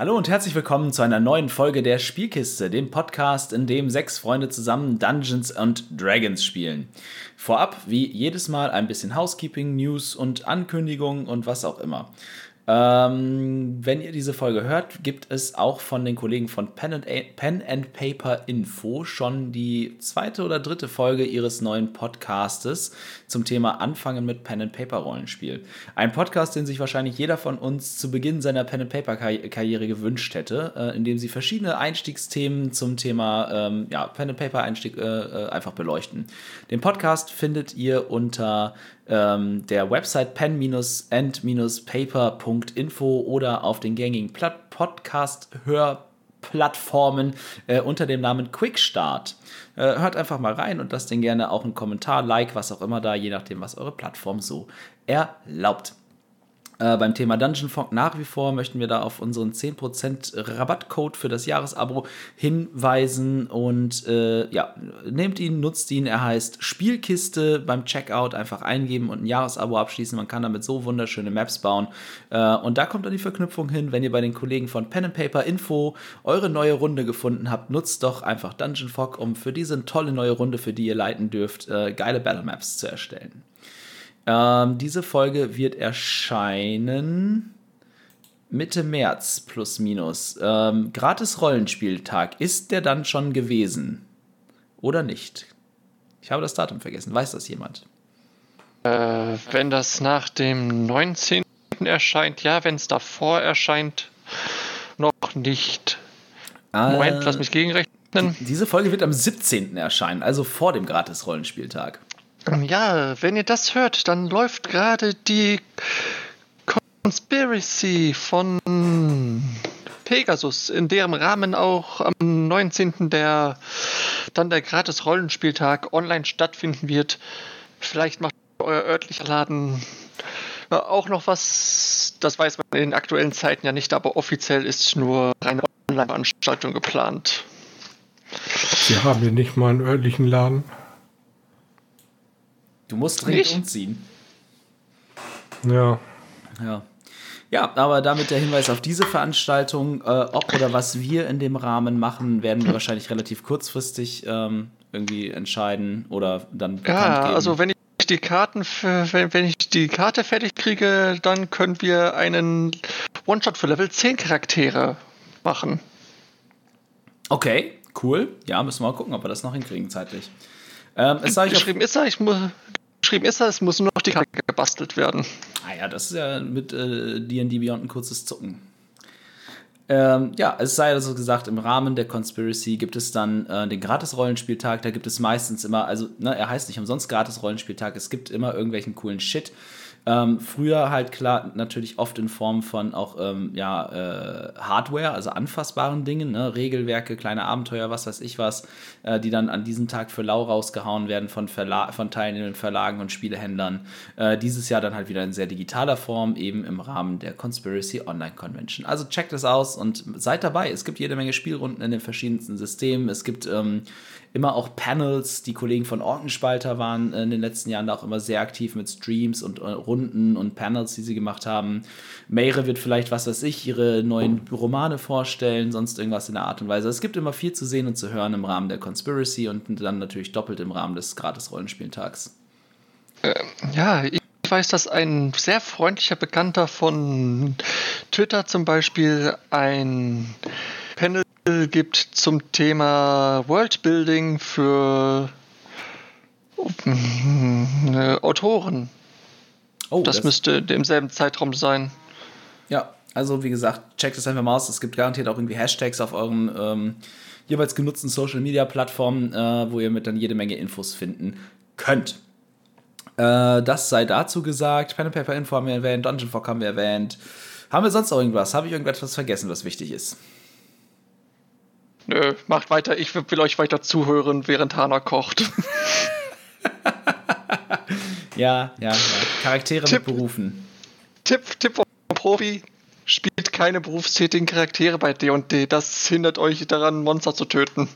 Hallo und herzlich willkommen zu einer neuen Folge der Spielkiste, dem Podcast, in dem sechs Freunde zusammen Dungeons and Dragons spielen. Vorab, wie jedes Mal, ein bisschen Housekeeping, News und Ankündigungen und was auch immer. Ähm, wenn ihr diese Folge hört, gibt es auch von den Kollegen von Pen and, Pen and, Paper Info schon die zweite oder dritte Folge ihres neuen Podcastes zum Thema Anfangen mit Pen and Paper Rollenspiel. Ein Podcast, den sich wahrscheinlich jeder von uns zu Beginn seiner Pen and Paper Karriere gewünscht hätte, äh, in dem sie verschiedene Einstiegsthemen zum Thema ähm, ja, Pen and Paper Einstieg äh, äh einfach beleuchten. Den Podcast findet ihr unter ähm, der Website pen-and-paper.info oder auf den gängigen Podcast-Hörplattformen äh, unter dem Namen Quickstart. Äh, hört einfach mal rein und lasst den gerne auch einen Kommentar, Like, was auch immer da, je nachdem, was eure Plattform so erlaubt. Äh, beim Thema Dungeon Fog nach wie vor möchten wir da auf unseren 10% Rabattcode für das Jahresabo hinweisen und äh, ja, nehmt ihn, nutzt ihn. Er heißt Spielkiste beim Checkout einfach eingeben und ein Jahresabo abschließen. Man kann damit so wunderschöne Maps bauen. Äh, und da kommt dann die Verknüpfung hin, wenn ihr bei den Kollegen von Pen and Paper Info eure neue Runde gefunden habt, nutzt doch einfach Dungeon Fog, um für diese tolle neue Runde, für die ihr leiten dürft, äh, geile Battle Maps zu erstellen. Ähm, diese Folge wird erscheinen Mitte März plus minus. Ähm, gratis Rollenspieltag. Ist der dann schon gewesen? Oder nicht? Ich habe das Datum vergessen. Weiß das jemand? Äh, wenn das nach dem 19. erscheint, ja, wenn es davor erscheint, noch nicht. Äh, Moment, lass mich gegenrechnen. Diese Folge wird am 17. erscheinen, also vor dem gratis Rollenspieltag. Ja, wenn ihr das hört, dann läuft gerade die Conspiracy von Pegasus, in deren Rahmen auch am 19. der dann der gratis Rollenspieltag online stattfinden wird. Vielleicht macht euer örtlicher Laden auch noch was, das weiß man in aktuellen Zeiten ja nicht, aber offiziell ist nur eine Online-Veranstaltung geplant. Wir haben hier nicht mal einen örtlichen Laden. Du musst dringend Nicht? umziehen. Ja. Ja. Ja, aber damit der Hinweis auf diese Veranstaltung, äh, ob oder was wir in dem Rahmen machen, werden wir wahrscheinlich relativ kurzfristig ähm, irgendwie entscheiden oder dann Ja, geben. also wenn ich die Karten für, wenn, wenn ich die Karte fertig kriege, dann können wir einen One-Shot für Level 10 Charaktere machen. Okay, cool. Ja, müssen wir mal gucken, ob wir das noch hinkriegen zeitlich. Ähm, es geschrieben ist er, ich muss, geschrieben ist er, es muss nur noch die Karte gebastelt werden. Ah ja, das ist ja mit D&D äh, Beyond ein kurzes Zucken. Ähm, ja, es sei also gesagt, im Rahmen der Conspiracy gibt es dann äh, den Gratis-Rollenspieltag. Da gibt es meistens immer, also ne, er heißt nicht umsonst Gratis-Rollenspieltag, es gibt immer irgendwelchen coolen Shit. Ähm, früher halt klar, natürlich oft in Form von auch ähm, ja, äh, Hardware, also anfassbaren Dingen, ne? Regelwerke, kleine Abenteuer, was weiß ich was, äh, die dann an diesem Tag für lau rausgehauen werden von, Verla von teilnehmenden Verlagen und Spielehändlern. Äh, dieses Jahr dann halt wieder in sehr digitaler Form, eben im Rahmen der Conspiracy Online Convention. Also checkt es aus und seid dabei. Es gibt jede Menge Spielrunden in den verschiedensten Systemen. Es gibt ähm, immer auch Panels. Die Kollegen von Ortenspalter waren in den letzten Jahren da auch immer sehr aktiv mit Streams und äh, Runden und Panels, die sie gemacht haben. Meire wird vielleicht, was weiß ich, ihre neuen Romane vorstellen, sonst irgendwas in der Art und Weise. Es gibt immer viel zu sehen und zu hören im Rahmen der Conspiracy und dann natürlich doppelt im Rahmen des Gratis-Rollenspieltags. Ähm, ja, ich weiß, dass ein sehr freundlicher Bekannter von Twitter zum Beispiel ein Panel gibt zum Thema Worldbuilding für äh, Autoren. Oh, das, das müsste im selben Zeitraum sein. Ja, also wie gesagt, checkt es einfach mal aus. Es gibt garantiert auch irgendwie Hashtags auf euren ähm, jeweils genutzten Social Media Plattformen, äh, wo ihr mit dann jede Menge Infos finden könnt. Äh, das sei dazu gesagt. Pen and Paper Info haben wir erwähnt, Dungeon Fog haben wir erwähnt. Haben wir sonst noch irgendwas? Habe ich irgendetwas vergessen, was wichtig ist? Nö, macht weiter. Ich will euch weiter zuhören, während Hana kocht. ja, ja, ja. Charaktere Tipp, mit Berufen. Tipp, Tipp vom Profi. Spielt keine berufstätigen Charaktere bei D&D. Das hindert euch daran, Monster zu töten.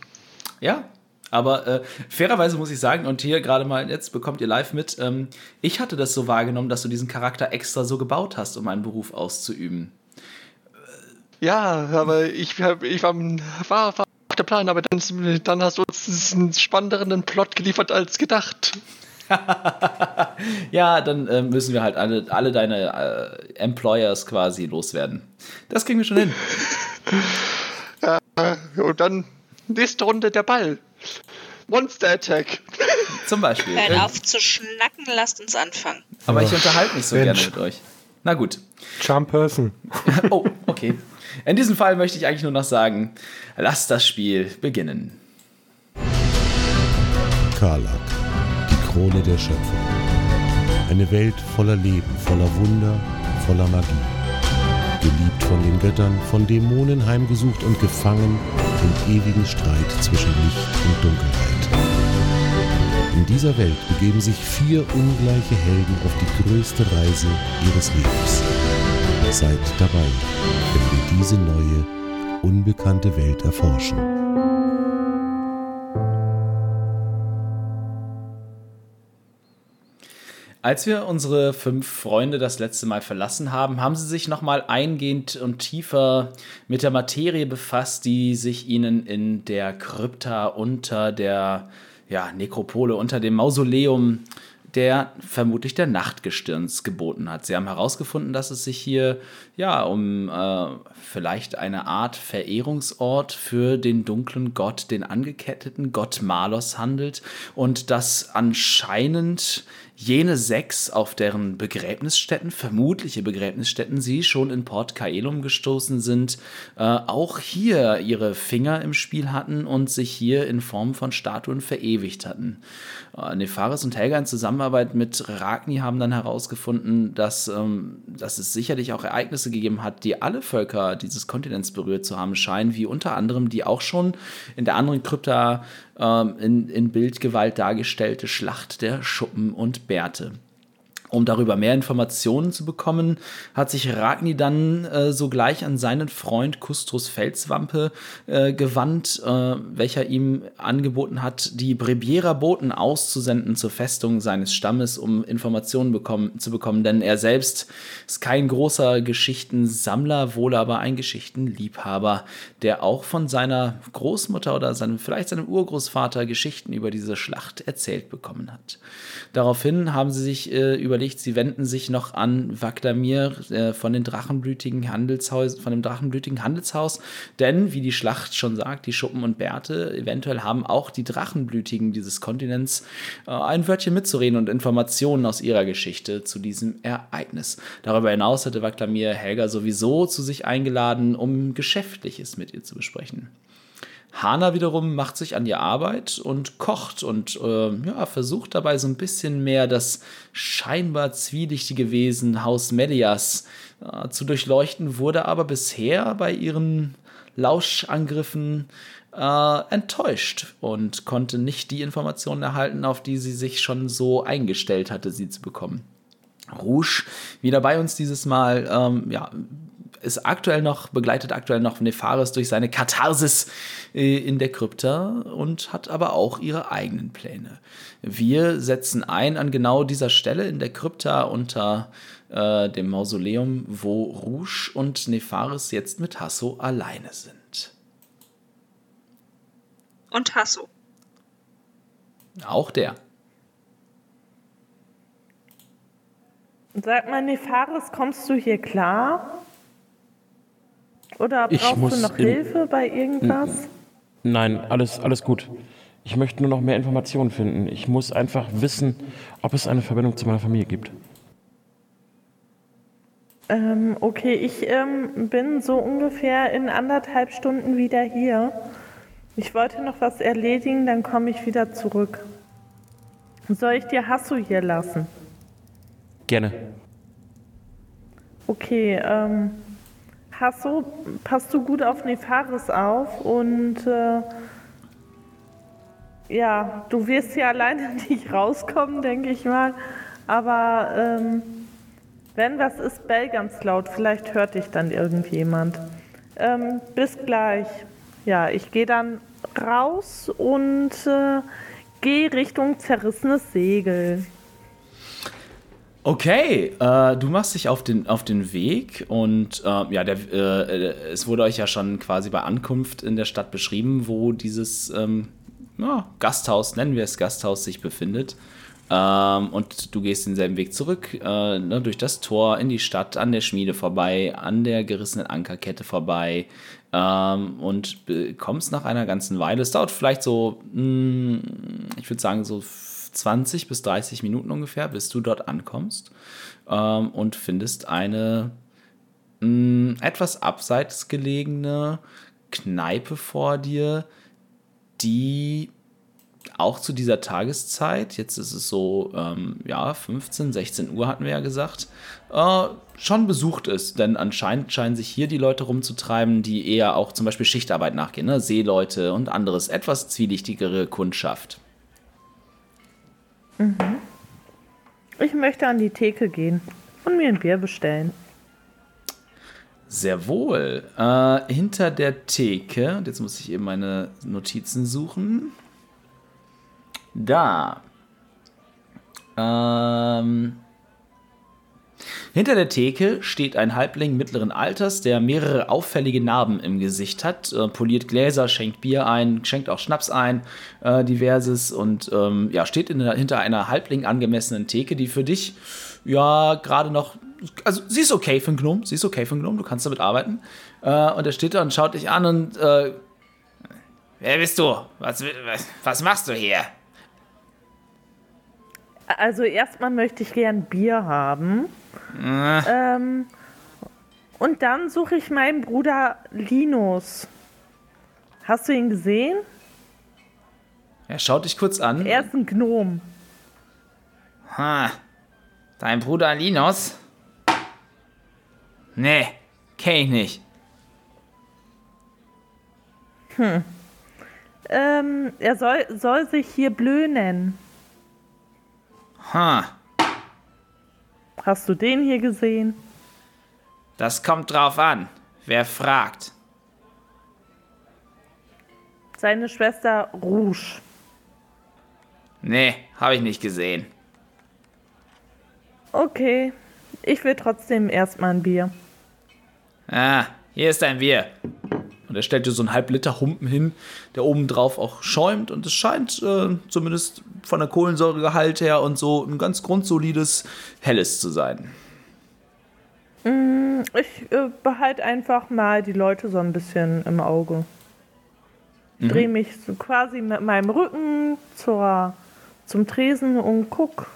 Ja, aber äh, fairerweise muss ich sagen, und hier gerade mal, jetzt bekommt ihr live mit, ähm, ich hatte das so wahrgenommen, dass du diesen Charakter extra so gebaut hast, um einen Beruf auszuüben. Ja, aber ich, ich war, war, der Plan, aber dann, dann hast du uns einen spannenderen Plot geliefert als gedacht. ja, dann äh, müssen wir halt alle, alle deine äh, Employers quasi loswerden. Das kriegen wir schon hin. ja, und dann nächste Runde der Ball. Monster Attack. Zum Beispiel. Hört auf zu schnacken, lasst uns anfangen. Aber ich unterhalte mich so Mensch. gerne mit euch. Na gut. Charm Person. oh, okay. In diesem Fall möchte ich eigentlich nur noch sagen, lasst das Spiel beginnen. Karlak, die Krone der Schöpfung. Eine Welt voller Leben, voller Wunder, voller Magie. Geliebt von den Göttern, von Dämonen heimgesucht und gefangen im ewigen Streit zwischen Licht und Dunkelheit. In dieser Welt begeben sich vier ungleiche Helden auf die größte Reise ihres Lebens. Seid dabei, wir diese neue, unbekannte Welt erforschen. Als wir unsere fünf Freunde das letzte Mal verlassen haben, haben sie sich nochmal eingehend und tiefer mit der Materie befasst, die sich ihnen in der Krypta unter der ja, Nekropole, unter dem Mausoleum der vermutlich der Nachtgestirns geboten hat. Sie haben herausgefunden, dass es sich hier ja um äh, vielleicht eine Art Verehrungsort für den dunklen Gott, den angeketteten Gott Malos handelt und dass anscheinend jene sechs, auf deren Begräbnisstätten, vermutliche Begräbnisstätten, sie schon in Port Caelum gestoßen sind, äh, auch hier ihre Finger im Spiel hatten und sich hier in Form von Statuen verewigt hatten. Äh, Nefaris und Helga in Zusammenarbeit mit Ragni haben dann herausgefunden, dass, ähm, dass es sicherlich auch Ereignisse gegeben hat, die alle Völker dieses Kontinents berührt zu haben scheinen, wie unter anderem die auch schon in der anderen Krypta ähm, in, in Bildgewalt dargestellte Schlacht der Schuppen und Bärte. Um darüber mehr Informationen zu bekommen, hat sich Ragni dann äh, sogleich an seinen Freund Kustrus Felswampe äh, gewandt, äh, welcher ihm angeboten hat, die Brebiera Boten auszusenden zur Festung seines Stammes, um Informationen bekommen, zu bekommen. Denn er selbst ist kein großer Geschichtensammler, wohl aber ein Geschichtenliebhaber, der auch von seiner Großmutter oder seinem, vielleicht seinem Urgroßvater Geschichten über diese Schlacht erzählt bekommen hat. Daraufhin haben sie sich äh, überlegt, sie wenden sich noch an Vagdamir äh, von, den drachenblütigen Handelshaus, von dem drachenblütigen Handelshaus, denn, wie die Schlacht schon sagt, die Schuppen und Bärte, eventuell haben auch die Drachenblütigen dieses Kontinents äh, ein Wörtchen mitzureden und Informationen aus ihrer Geschichte zu diesem Ereignis. Darüber hinaus hatte Vagdamir Helga sowieso zu sich eingeladen, um Geschäftliches mit ihr zu besprechen. Hana wiederum macht sich an die Arbeit und kocht und äh, ja, versucht dabei so ein bisschen mehr das scheinbar zwielichtige Wesen Haus Medias äh, zu durchleuchten, wurde aber bisher bei ihren Lauschangriffen äh, enttäuscht und konnte nicht die Informationen erhalten, auf die sie sich schon so eingestellt hatte, sie zu bekommen. Rouge wieder bei uns dieses Mal, ähm, ja, ist aktuell noch, begleitet aktuell noch Nefaris durch seine Katharsis äh, in der Krypta und hat aber auch ihre eigenen Pläne. Wir setzen ein an genau dieser Stelle in der Krypta unter äh, dem Mausoleum, wo Rouge und Nefaris jetzt mit Hasso alleine sind. Und Hasso. Auch der. Sag mal, Nefaris, kommst du hier klar? Oder brauchst du noch Hilfe bei irgendwas? Nein, alles, alles gut. Ich möchte nur noch mehr Informationen finden. Ich muss einfach wissen, ob es eine Verbindung zu meiner Familie gibt. Ähm, okay, ich ähm, bin so ungefähr in anderthalb Stunden wieder hier. Ich wollte noch was erledigen, dann komme ich wieder zurück. Soll ich dir Hasso hier lassen? Gerne. Okay, ähm, Hasso, passt du gut auf Nefaris auf und äh, ja, du wirst hier alleine nicht rauskommen, denke ich mal. Aber ähm, wenn was ist, bell ganz laut. Vielleicht hört dich dann irgendjemand. Ähm, bis gleich. Ja, ich gehe dann raus und äh, gehe Richtung zerrissenes Segel. Okay, äh, du machst dich auf den, auf den Weg und äh, ja, der, äh, es wurde euch ja schon quasi bei Ankunft in der Stadt beschrieben, wo dieses ähm, ja, Gasthaus, nennen wir es Gasthaus, sich befindet. Ähm, und du gehst denselben Weg zurück, äh, ne, durch das Tor in die Stadt, an der Schmiede vorbei, an der gerissenen Ankerkette vorbei ähm, und kommst nach einer ganzen Weile. Es dauert vielleicht so, mh, hm, ich würde sagen, so 20 bis 30 Minuten ungefähr, bis du dort ankommst ähm, und findest eine mh, hm, etwas abseits gelegene Kneipe vor dir, die auch zu dieser Tageszeit, jetzt ist es so, ähm, ja, 15, 16 Uhr hatten wir ja gesagt, äh, schon besucht ist. Denn anscheinend scheinen sich hier die Leute rumzutreiben, die eher auch zum Beispiel Schichtarbeit nachgehen, ne? Seeleute und anderes, etwas zwielichtigere Kundschaft. Mhm. Ich möchte an die Theke gehen und mir ein Bier bestellen. Sehr wohl. Äh, hinter der Theke, jetzt muss ich eben meine Notizen suchen. Da. Ähm, hinter der Theke steht ein Halbling mittleren Alters, der mehrere auffällige Narben im Gesicht hat, äh, poliert Gläser, schenkt Bier ein, schenkt auch Schnaps ein, äh, diverses und ähm, ja, steht in, hinter einer Halbling angemessenen Theke, die für dich ja gerade noch, also sie ist okay für einen Gnome, sie ist okay für einen Gnome, du kannst damit arbeiten. Äh, und er steht da und schaut dich an und äh, Wer bist du? Was, was, was machst du hier? Also erstmal möchte ich gern Bier haben. Äh. Ähm, und dann suche ich meinen Bruder Linus. Hast du ihn gesehen? Er schaut dich kurz an. Er ist ein Gnom. Ha. Dein Bruder Linus? Nee, kenn ich nicht. Hm. Ähm, er soll, soll sich hier Blö nennen. Ha. Hast du den hier gesehen? Das kommt drauf an. Wer fragt? Seine Schwester Rouge. Nee, habe ich nicht gesehen. Okay, ich will trotzdem erstmal ein Bier. Ah, hier ist ein Bier. Und er stellt dir so einen Halbliter Humpen hin, der obendrauf auch schäumt. Und es scheint äh, zumindest von der Kohlensäuregehalt her und so ein ganz grundsolides Helles zu sein. Mm, ich äh, behalte einfach mal die Leute so ein bisschen im Auge. Mhm. Drehe mich so quasi mit meinem Rücken zur, zum Tresen und guck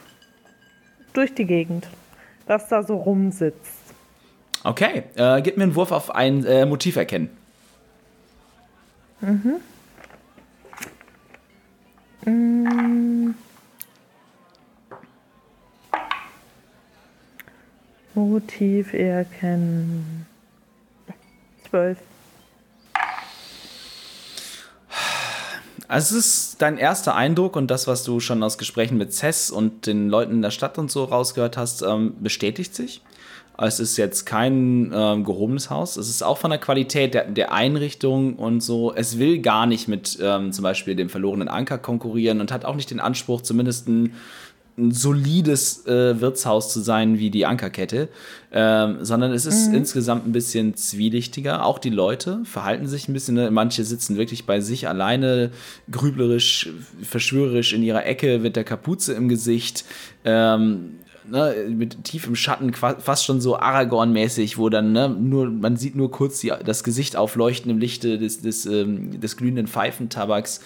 durch die Gegend, was da so rumsitzt. Okay, äh, gib mir einen Wurf auf ein äh, Motiv erkennen. Mhm. Mm. Motiv erkennen. Zwölf. Also es ist dein erster Eindruck und das, was du schon aus Gesprächen mit Cess und den Leuten in der Stadt und so rausgehört hast, ähm, bestätigt sich. Es ist jetzt kein äh, gehobenes Haus. Es ist auch von der Qualität der, der Einrichtung und so. Es will gar nicht mit ähm, zum Beispiel dem verlorenen Anker konkurrieren und hat auch nicht den Anspruch, zumindest ein, ein solides äh, Wirtshaus zu sein wie die Ankerkette, ähm, sondern es ist mhm. insgesamt ein bisschen zwielichtiger. Auch die Leute verhalten sich ein bisschen, ne? manche sitzen wirklich bei sich alleine, grüblerisch, verschwörerisch in ihrer Ecke mit der Kapuze im Gesicht. Ähm, ne, mit tiefem Schatten, fast schon so Aragorn-mäßig, wo dann ne, nur, man sieht nur kurz die, das Gesicht aufleuchten im Lichte des, des, ähm, des glühenden Pfeifentabaks.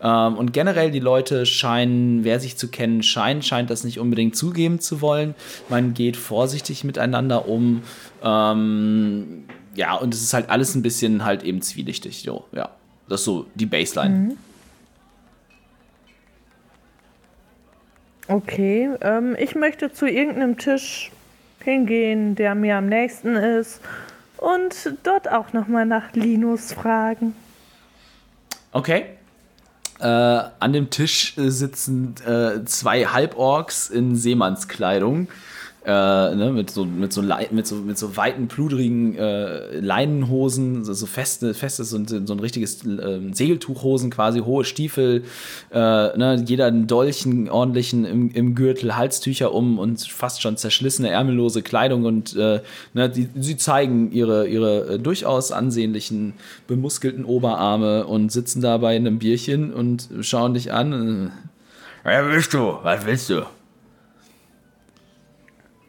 Ähm, und generell die Leute scheinen, wer sich zu kennen scheint, scheint das nicht unbedingt zugeben zu wollen. Man geht vorsichtig miteinander um. Ähm, ja, und es ist halt alles ein bisschen halt eben zwielichtig. Jo, ja. Das ist so die Baseline. Mhm. Okay, ähm, ich möchte zu irgendeinem Tisch hingehen, der mir am nächsten ist und dort auch nochmal nach Linus fragen. Okay. Äh, an dem Tisch sitzen äh, zwei Halborgs in Seemannskleidung. Äh, ne, mit, so, mit, so, mit, so, mit so weiten, pludrigen äh, Leinenhosen, so, so feste, festes, ein- so ein richtiges äh, Segeltuchhosen quasi, hohe Stiefel, äh, ne, jeder einen Dolchen ordentlichen im, im Gürtel, Halstücher um und fast schon zerschlissene, ärmellose Kleidung und äh, ne, die, sie zeigen ihre, ihre äh, durchaus ansehnlichen, bemuskelten Oberarme und sitzen da bei einem Bierchen und schauen dich an. Wer bist du? Was willst du?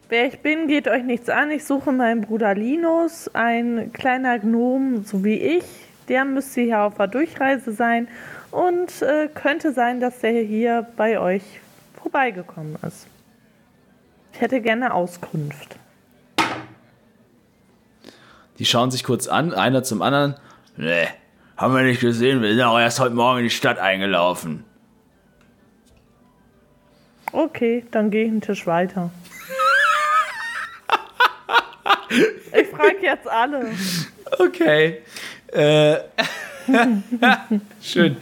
Wer ich bin, geht euch nichts an. Ich suche meinen Bruder Linus, ein kleiner Gnom, so wie ich. Der müsste hier auf der Durchreise sein und äh, könnte sein, dass der hier bei euch vorbeigekommen ist. Ich hätte gerne Auskunft. Die schauen sich kurz an, einer zum anderen. Nee, haben wir nicht gesehen, wir sind auch erst heute Morgen in die Stadt eingelaufen. Okay, dann gehe ich einen Tisch weiter. Ich frage jetzt alle. Okay. Äh, schön.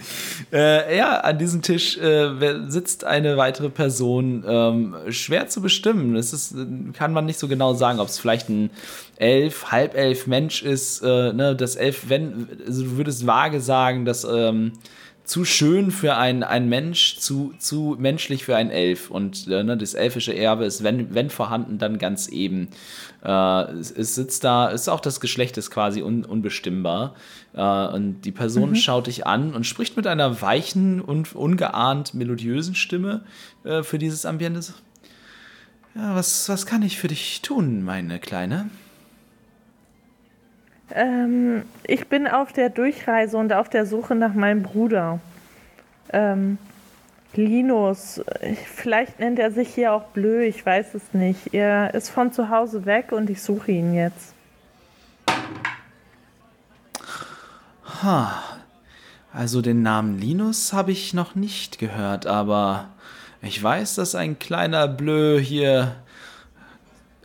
Äh, ja, an diesem Tisch äh, sitzt eine weitere Person. Ähm, schwer zu bestimmen. Es ist, kann man nicht so genau sagen, ob es vielleicht ein Elf, Halbelf Mensch ist. Äh, ne, das Elf, wenn, also du würdest vage sagen, dass ähm, zu schön für einen, einen Mensch, zu, zu menschlich für einen Elf. Und äh, ne, das elfische Erbe ist, wenn, wenn vorhanden, dann ganz eben. Äh, es, es sitzt da, ist auch das Geschlecht ist quasi un, unbestimmbar. Äh, und die Person schaut dich an und spricht mit einer weichen und ungeahnt melodiösen Stimme äh, für dieses Ambiente. Ja, was, was kann ich für dich tun, meine Kleine? Ähm, ich bin auf der Durchreise und auf der Suche nach meinem Bruder. Ähm, Linus, ich- vielleicht nennt er sich hier auch Blö, ich weiß es nicht. Er ist von zu Hause weg und ich suche ihn jetzt. Also den Namen Linus habe ich noch nicht gehört, aber ich weiß, dass ein kleiner Blö hier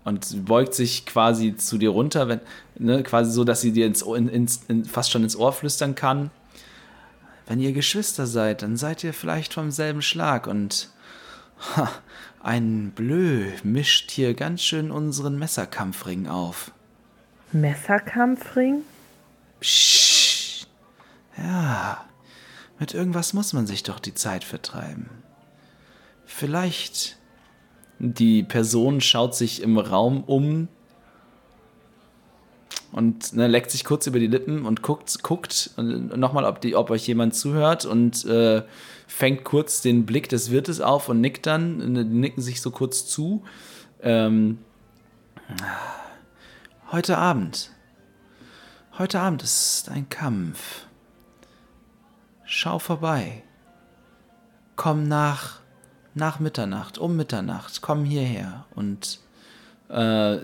und beugt sich quasi zu dir runter, wenn, ne, quasi so, dass sie dir ins, in, ins, in, fast schon ins Ohr flüstern kann. Wenn ihr Geschwister seid, dann seid ihr vielleicht vom selben Schlag und ha, ein Blö mischt hier ganz schön unseren Messerkampfring auf. Messerkampfring? Psst. Ja, mit irgendwas muss man sich doch die Zeit vertreiben. Vielleicht. Die Person schaut sich im Raum um und ne, leckt sich kurz über die Lippen und guckt, guckt nochmal, ob, ob euch jemand zuhört und äh, fängt kurz den Blick des Wirtes auf und nickt dann, ne, die nicken sich so kurz zu. Ähm, heute Abend. Heute Abend ist ein Kampf. Schau vorbei. Komm nach, nach Mitternacht, um Mitternacht, komm hierher und äh,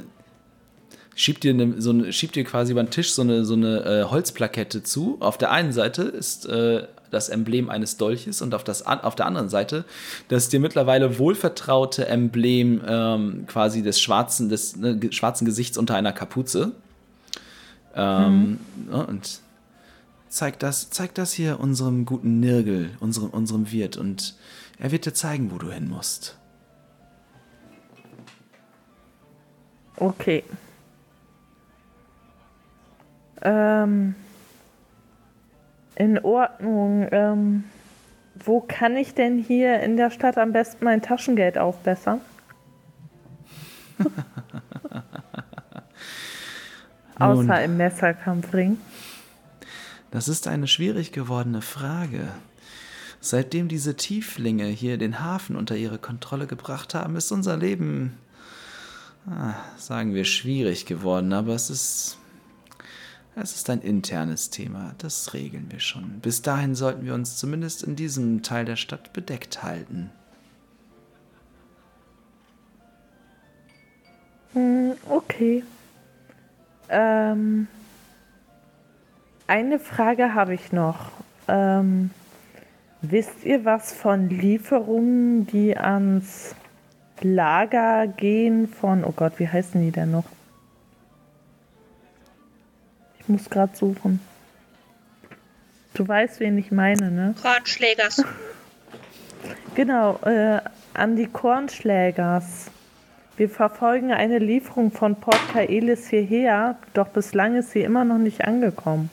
schiebt dir, ne, so eine, schiebt dir quasi über den Tisch so eine, so eine äh, Holzplakette zu. Auf der einen Seite ist äh, das Emblem eines Dolches und auf, das, auf der anderen Seite das dir mittlerweile wohlvertraute Emblem ähm, quasi des schwarzen, des ne, schwarzen Gesichts unter einer Kapuze. Ähm, ja, und zeig das, zeig das hier unserem guten Nirgel, unserem, unserem Wirt, und er wird dir zeigen, wo du hin musst. Okay. Ähm, in Ordnung. Ähm, wo kann ich denn hier in der Stadt am besten mein Taschengeld aufbessern? Außer im Messerkampfring. Das ist eine schwierig gewordene Frage. Seitdem diese Tieflinge hier den Hafen unter ihre Kontrolle gebracht haben, ist unser Leben, ah, sagen wir, schwierig geworden. Aber es ist, es ist ein internes Thema. Das regeln wir schon. Bis dahin sollten wir uns zumindest in diesem Teil der Stadt bedeckt halten. Okay. Ähm, eine Frage habe ich noch. Ähm, wisst ihr was von Lieferungen, die ans Lager gehen von, oh Gott, wie heißen die denn noch? Ich muss gerade suchen. Du weißt, wen ich meine, ne? Kornschlägers. Genau, äh, an die Kornschlägers. Wir verfolgen eine Lieferung von Port Kaelis hierher, doch bislang ist sie immer noch nicht angekommen.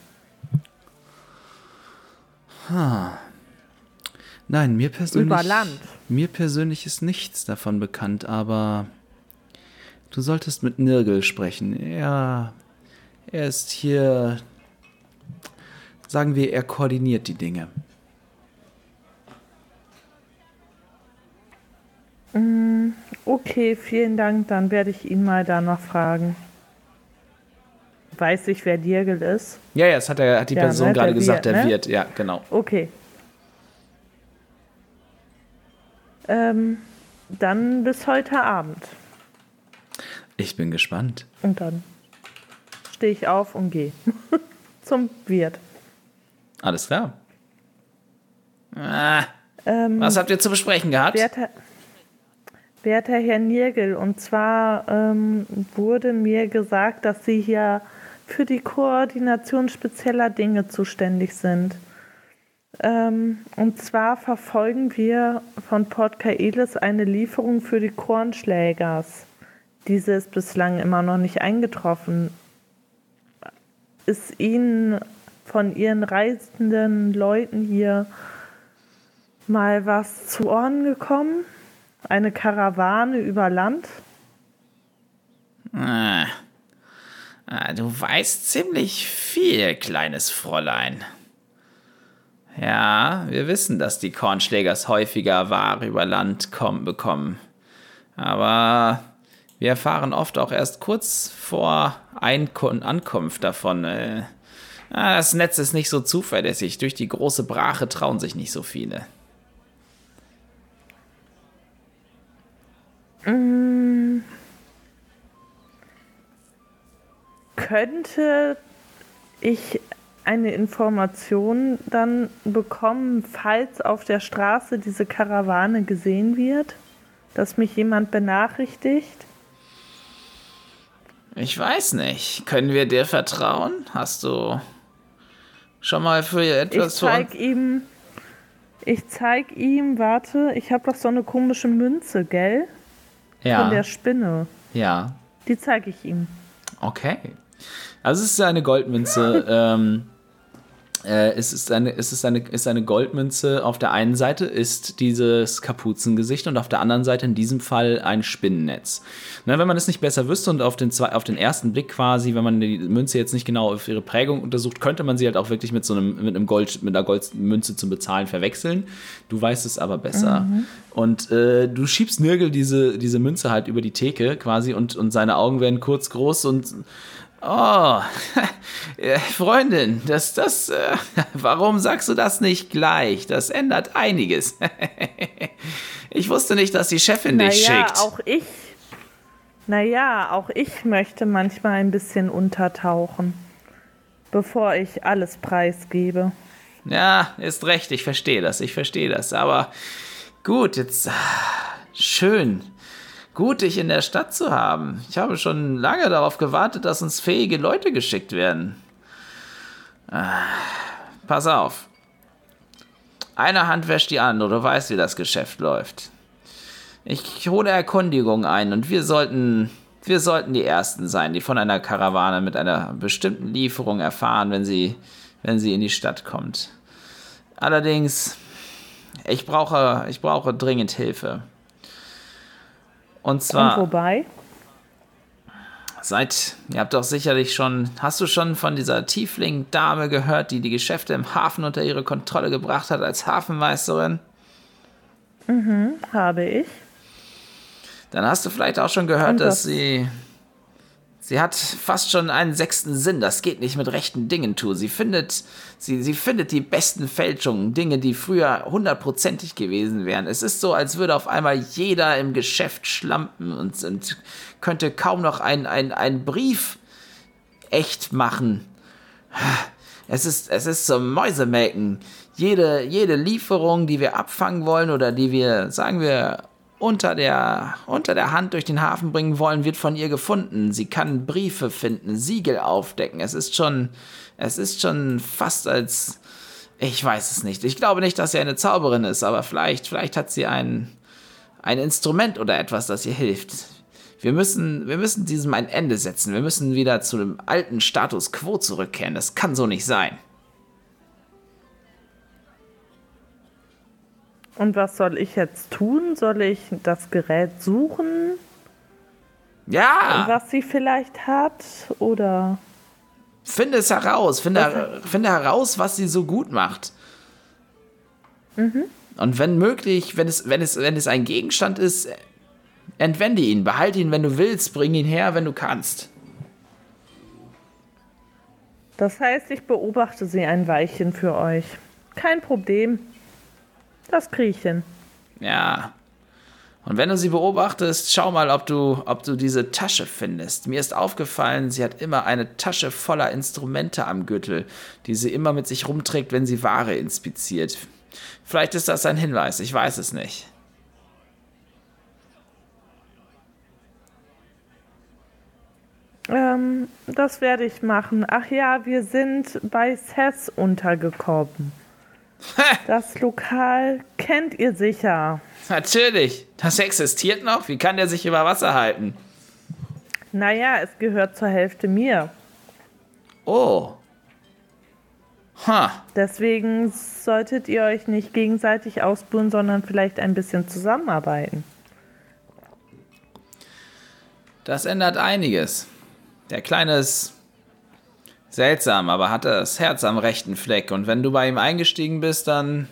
Nein, mir persönlich. Über Land. Mir persönlich ist nichts davon bekannt, aber du solltest mit Nirgel sprechen. Er, er ist hier. Sagen wir, er koordiniert die Dinge. Okay, vielen Dank. Dann werde ich ihn mal danach fragen. Weiß ich, wer Dirgel ist? Ja, ja, das hat, er, hat die Ja, Person ne, gerade der gesagt, Wirt, der ne? Wirt. Ja, genau. Okay. Ähm, dann bis heute Abend. Ich bin gespannt. Und dann stehe ich auf und gehe zum Wirt. Alles klar. Ah, Ähm, was habt ihr zu besprechen gehabt? Werter, werter Herr Niergel, und zwar ähm, wurde mir gesagt, dass Sie hier für die Koordination spezieller Dinge zuständig sind. Ähm, und zwar verfolgen wir von Port Kaelis eine Lieferung für die Kornschlägers. Diese ist bislang immer noch nicht eingetroffen. Ist Ihnen von Ihren reisenden Leuten hier mal was zu Ohren gekommen? Eine Karawane über Land? Ah. Ah, du weißt ziemlich viel, kleines Fräulein. Ja, wir wissen, dass die Kornschlägers häufiger Ware über Land kommen, bekommen. Aber wir erfahren oft auch erst kurz vor Einkun Ankunft davon. Äh, ah, das Netz ist nicht so zuverlässig. Durch die große Brache trauen sich nicht so viele. Könnte ich eine Information dann bekommen, falls auf der Straße diese Karawane gesehen wird? Dass mich jemand benachrichtigt? Ich weiß nicht. Können wir dir vertrauen? Hast du schon mal für Ich etwas uns? zeig ihm. Ich zeig ihm, warte, ich habe doch so eine komische Münze, gell? Von Ja. der Spinne. Ja. Die zeige ich ihm. Okay. Also es ist eine Goldmünze. ähm, äh, es ist eine, es ist eine, ist eine Goldmünze. Auf der einen Seite ist dieses Kapuzengesicht und auf der anderen Seite in diesem Fall ein Spinnennetz. Na, wenn man es nicht besser wüsste und auf den, zwei, auf den ersten Blick quasi, wenn man die Münze jetzt nicht genau auf ihre Prägung untersucht, könnte man sie halt auch wirklich mit so einem, mit einem Gold, mit einer Goldmünze zum Bezahlen verwechseln. Du weißt es aber besser. Und äh, du schiebst Nirgel diese, diese Münze halt über die Theke quasi und, und seine Augen werden kurz groß und Oh, äh, Freundin, das, das, äh, warum sagst du das nicht gleich? Das ändert einiges. ich wusste nicht, dass die Chefin dich naja, schickt. auch ich. Naja, auch ich möchte manchmal ein bisschen untertauchen, bevor ich alles preisgebe. Ja, ist recht, ich verstehe das, ich verstehe das. Aber gut, jetzt ah, schön. Gut, dich in der Stadt zu haben. Ich habe schon lange darauf gewartet, dass uns fähige Leute geschickt werden. Ah, pass auf. Eine Hand wäscht die andere, du weißt, wie das Geschäft läuft. Ich hole Erkundigungen ein und wir sollten, wir sollten die Ersten sein, die von einer Karawane mit einer bestimmten Lieferung erfahren, wenn sie, wenn sie in die Stadt kommt. Allerdings, ich brauche, ich brauche dringend Hilfe. Und Und zwar wobei? seit, ihr habt doch sicherlich schon, hast du schon von dieser Tiefling-Dame gehört, die die Geschäfte im Hafen unter ihre Kontrolle gebracht hat als Hafenmeisterin? Habe ich. Dann hast du vielleicht auch schon gehört, Und dass sie. Sie hat fast schon einen sechsten Sinn. Das geht nicht mit rechten Dingen zu. Sie findet, sie, sie findet die besten Fälschungen, Dinge, die früher hundertprozentig gewesen wären. Es ist so, als würde auf einmal jeder im Geschäft schlampen und, und könnte kaum noch einen ein Brief echt machen. Es ist, es ist zum Mäusemelken. Jede, jede Lieferung, die wir abfangen wollen oder die wir, sagen wir, unter der, unter der Hand durch den Hafen bringen wollen, wird von ihr gefunden. Sie kann Briefe finden, Siegel aufdecken. Es ist schon, es ist schon fast als, ich weiß es nicht. Ich glaube nicht, dass sie eine Zauberin ist, aber vielleicht, vielleicht hat sie ein, ein Instrument oder etwas, das ihr hilft. Wir müssen, wir müssen diesem ein Ende setzen. Wir müssen wieder zu dem alten Status quo zurückkehren. Das kann so nicht sein. Und was soll ich jetzt tun? Soll ich das Gerät suchen, Ja, was sie vielleicht hat? Oder finde es heraus. Finde, finde heraus, was sie so gut macht. Und wenn möglich, wenn es, wenn, es, wenn es ein Gegenstand ist, entwende ihn. Behalte ihn, wenn du willst. Bring ihn her, wenn du kannst. das heißt, ich beobachte sie ein Weilchen für euch. Kein Problem. Das kriege ich hin. Ja. Und wenn du sie beobachtest, schau mal, ob du, ob du diese Tasche findest. Mir ist aufgefallen, sie hat immer eine Tasche voller Instrumente am Gürtel, die sie immer mit sich rumträgt, wenn sie Ware inspiziert. Vielleicht ist das ein Hinweis, ich weiß es nicht. Ähm, das werde ich machen. Ach ja, wir sind bei Sess untergekommen. Das Lokal kennt ihr sicher. Natürlich, das existiert noch. Wie kann der sich über Wasser halten? Naja, es gehört zur Hälfte mir. Oh. Ha. Deswegen solltet ihr euch nicht gegenseitig ausbuhen, sondern vielleicht ein bisschen zusammenarbeiten. Das ändert einiges. Der Kleine ist seltsam, aber hat das Herz am rechten Fleck. Und wenn du bei ihm eingestiegen bist, dann.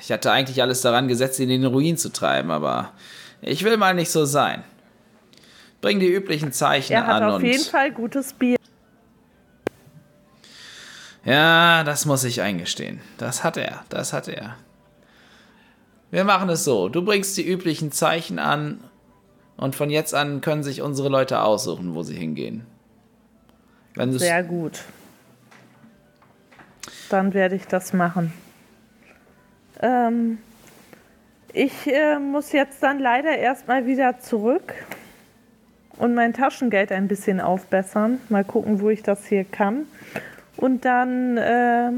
Ich hatte eigentlich alles daran gesetzt, ihn in den Ruin zu treiben, aber ich will mal nicht so sein. Bring die üblichen Zeichen Er hat an auf und. jeden Fall gutes Bier. Ja, das muss ich eingestehen. Das hat er, das hat er. Wir machen es so. Du bringst die üblichen Zeichen an und von jetzt an können sich unsere Leute aussuchen, wo sie hingehen. Sehr gut. Dann werde ich das machen. Ähm, ich äh, muss jetzt dann leider erstmal wieder zurück und mein Taschengeld ein bisschen aufbessern. Mal gucken, wo ich das hier kann. Und dann äh,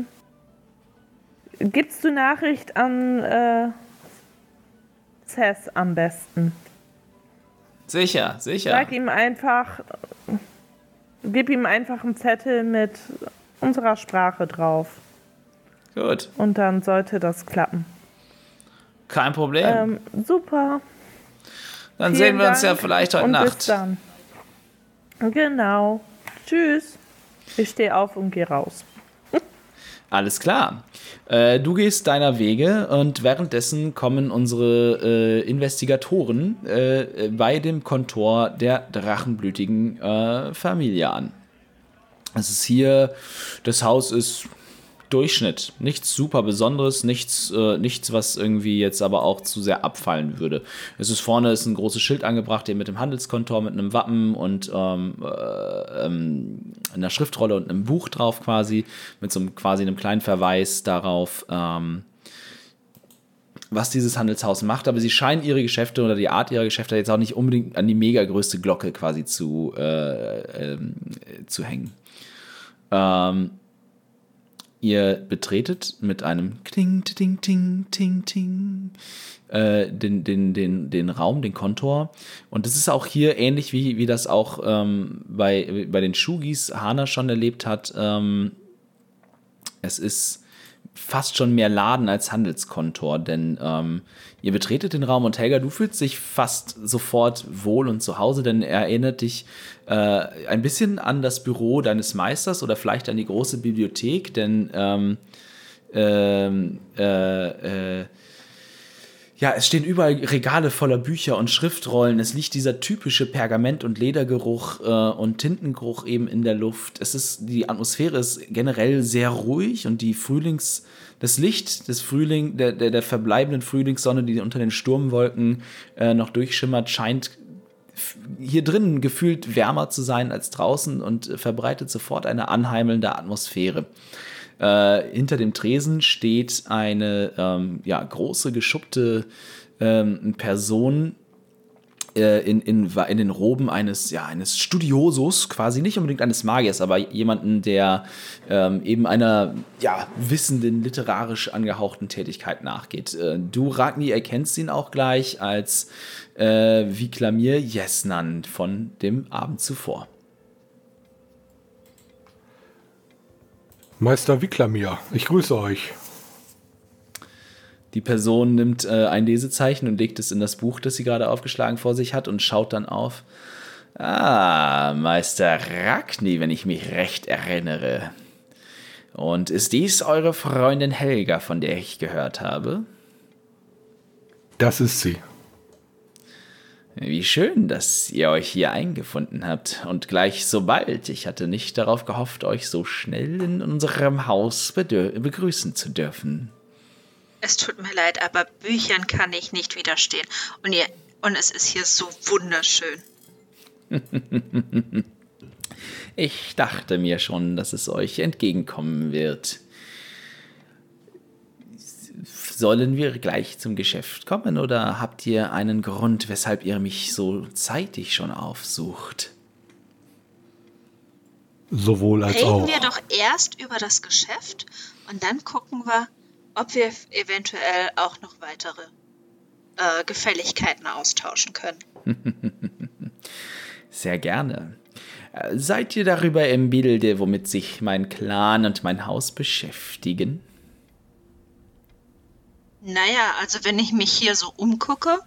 gibst du Nachricht an äh, Cess am besten. Sicher, sicher. Sag ihm einfach, gib ihm einfach einen Zettel mit unserer Sprache drauf. Gut, Und dann sollte das klappen. kein Problem. Ähm, super. Dann vielen sehen wir uns Dank ja vielleicht heute und Bis Nacht. dann. Genau. Tschüss. Ich stehe auf und gehe raus. Alles klar. Äh, du gehst deiner Wege und währenddessen kommen unsere äh, Investigatoren äh, bei dem Kontor der drachenblütigen äh, Familie an. Es ist hier, das Haus ist Durchschnitt. Nichts super Besonderes, nichts, äh, nichts, was irgendwie jetzt aber auch zu sehr abfallen würde. Es ist vorne ist ein großes Schild angebracht, eben mit dem Handelskontor, mit einem Wappen und ähm, äh, ähm, einer Schriftrolle und einem Buch drauf quasi, mit so einem quasi einem kleinen Verweis darauf, ähm, was dieses Handelshaus macht, aber sie scheinen ihre Geschäfte oder die Art ihrer Geschäfte jetzt auch nicht unbedingt an die mega größte Glocke quasi zu, äh, ähm, äh, zu hängen. Ähm, ihr betretet mit einem Kling, Ting, Ting, Ting, Ting äh, den, den, den, den Raum, den Kontor. Und das ist auch hier ähnlich, wie, wie das auch ähm, bei, bei den Shugis Hana schon erlebt hat. Ähm, es ist fast schon mehr Laden als Handelskontor, denn ähm, ihr betretet den Raum und Helga, du fühlst dich fast sofort wohl und zu Hause, denn er erinnert dich äh, ein bisschen an das Büro deines Meisters oder vielleicht an die große Bibliothek, denn ähm, ähm, äh, äh, ja, es stehen überall Regale voller Bücher und Schriftrollen. Es liegt dieser typische Pergament- und Ledergeruch äh, und Tintengeruch eben in der Luft. Es ist, die Atmosphäre ist generell sehr ruhig und die Frühlings, das Licht des Frühling, der, der, der verbleibenden Frühlingssonne, die unter den Sturmwolken äh, noch durchschimmert, scheint hier drinnen gefühlt wärmer zu sein als draußen und äh, verbreitet sofort eine anheimelnde Atmosphäre. Äh, hinter dem Tresen steht eine ähm, ja, große, geschuppte ähm, Person, äh, in, in, in den Roben eines, ja, eines Studiosos, quasi nicht unbedingt eines Magiers, aber jemanden, der ähm, eben einer ja, wissenden, literarisch angehauchten Tätigkeit nachgeht. Äh, du, Ragni, erkennst ihn auch gleich als äh, Viklamir Jesnan von dem Abend zuvor. Meister Viklamir, ich grüße euch. Die Person nimmt äh, ein Lesezeichen und legt es in das Buch, das sie gerade aufgeschlagen vor sich hat und schaut dann auf. Ah, Meister Ragni, wenn ich mich recht erinnere. Und ist dies eure Freundin Helga, von der ich gehört habe? Das ist sie. Wie schön, dass ihr euch hier eingefunden habt und gleich so bald. Ich hatte nicht darauf gehofft, euch so schnell in unserem Haus begrüßen zu dürfen. Es tut mir leid, aber Büchern kann ich nicht widerstehen. Und, ihr, und es ist hier so wunderschön. ich dachte mir schon, dass es euch entgegenkommen wird. Sollen wir gleich zum Geschäft kommen oder habt ihr einen Grund, weshalb ihr mich so zeitig schon aufsucht? Sowohl als Reden auch. wir doch erst über das Geschäft und dann gucken wir, ob wir eventuell auch noch weitere äh, Gefälligkeiten austauschen können. Sehr gerne. Äh, seid ihr darüber im Bilde, womit sich mein Clan und mein Haus beschäftigen? Naja, also wenn ich mich hier so umgucke,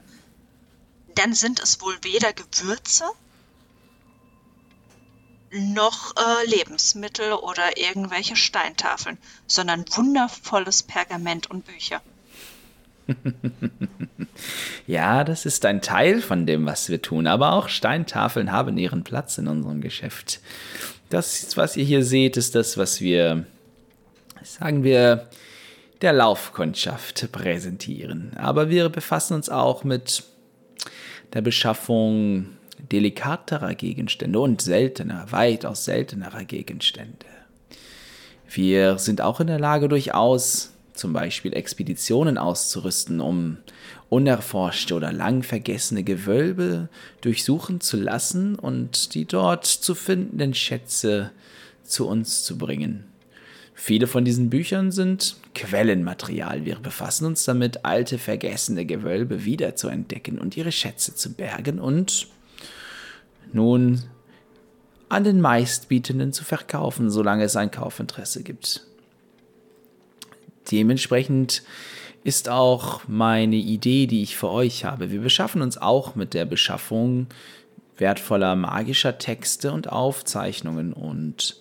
dann sind es wohl weder Gewürze noch äh, Lebensmittel oder irgendwelche Steintafeln, sondern wundervolles Pergament und Bücher. ja, das ist ein Teil von dem, was wir tun, aber auch Steintafeln haben ihren Platz in unserem Geschäft. Das, was ihr hier seht, ist das, was wir, sagen wir, der Laufkundschaft präsentieren. Aber wir befassen uns auch mit der Beschaffung delikaterer Gegenstände und seltener, weitaus seltenerer Gegenstände. Wir sind auch in der Lage, durchaus zum Beispiel Expeditionen auszurüsten, um unerforschte oder lang vergessene Gewölbe durchsuchen zu lassen und die dort zu findenden Schätze zu uns zu bringen. Viele von diesen Büchern sind Quellenmaterial. Wir befassen uns damit, alte, vergessene Gewölbe wiederzuentdecken und ihre Schätze zu bergen und nun an den meistbietenden zu verkaufen, solange es ein Kaufinteresse gibt. Dementsprechend ist auch meine Idee, die ich für euch habe. Wir beschaffen uns auch mit der Beschaffung wertvoller magischer Texte und Aufzeichnungen und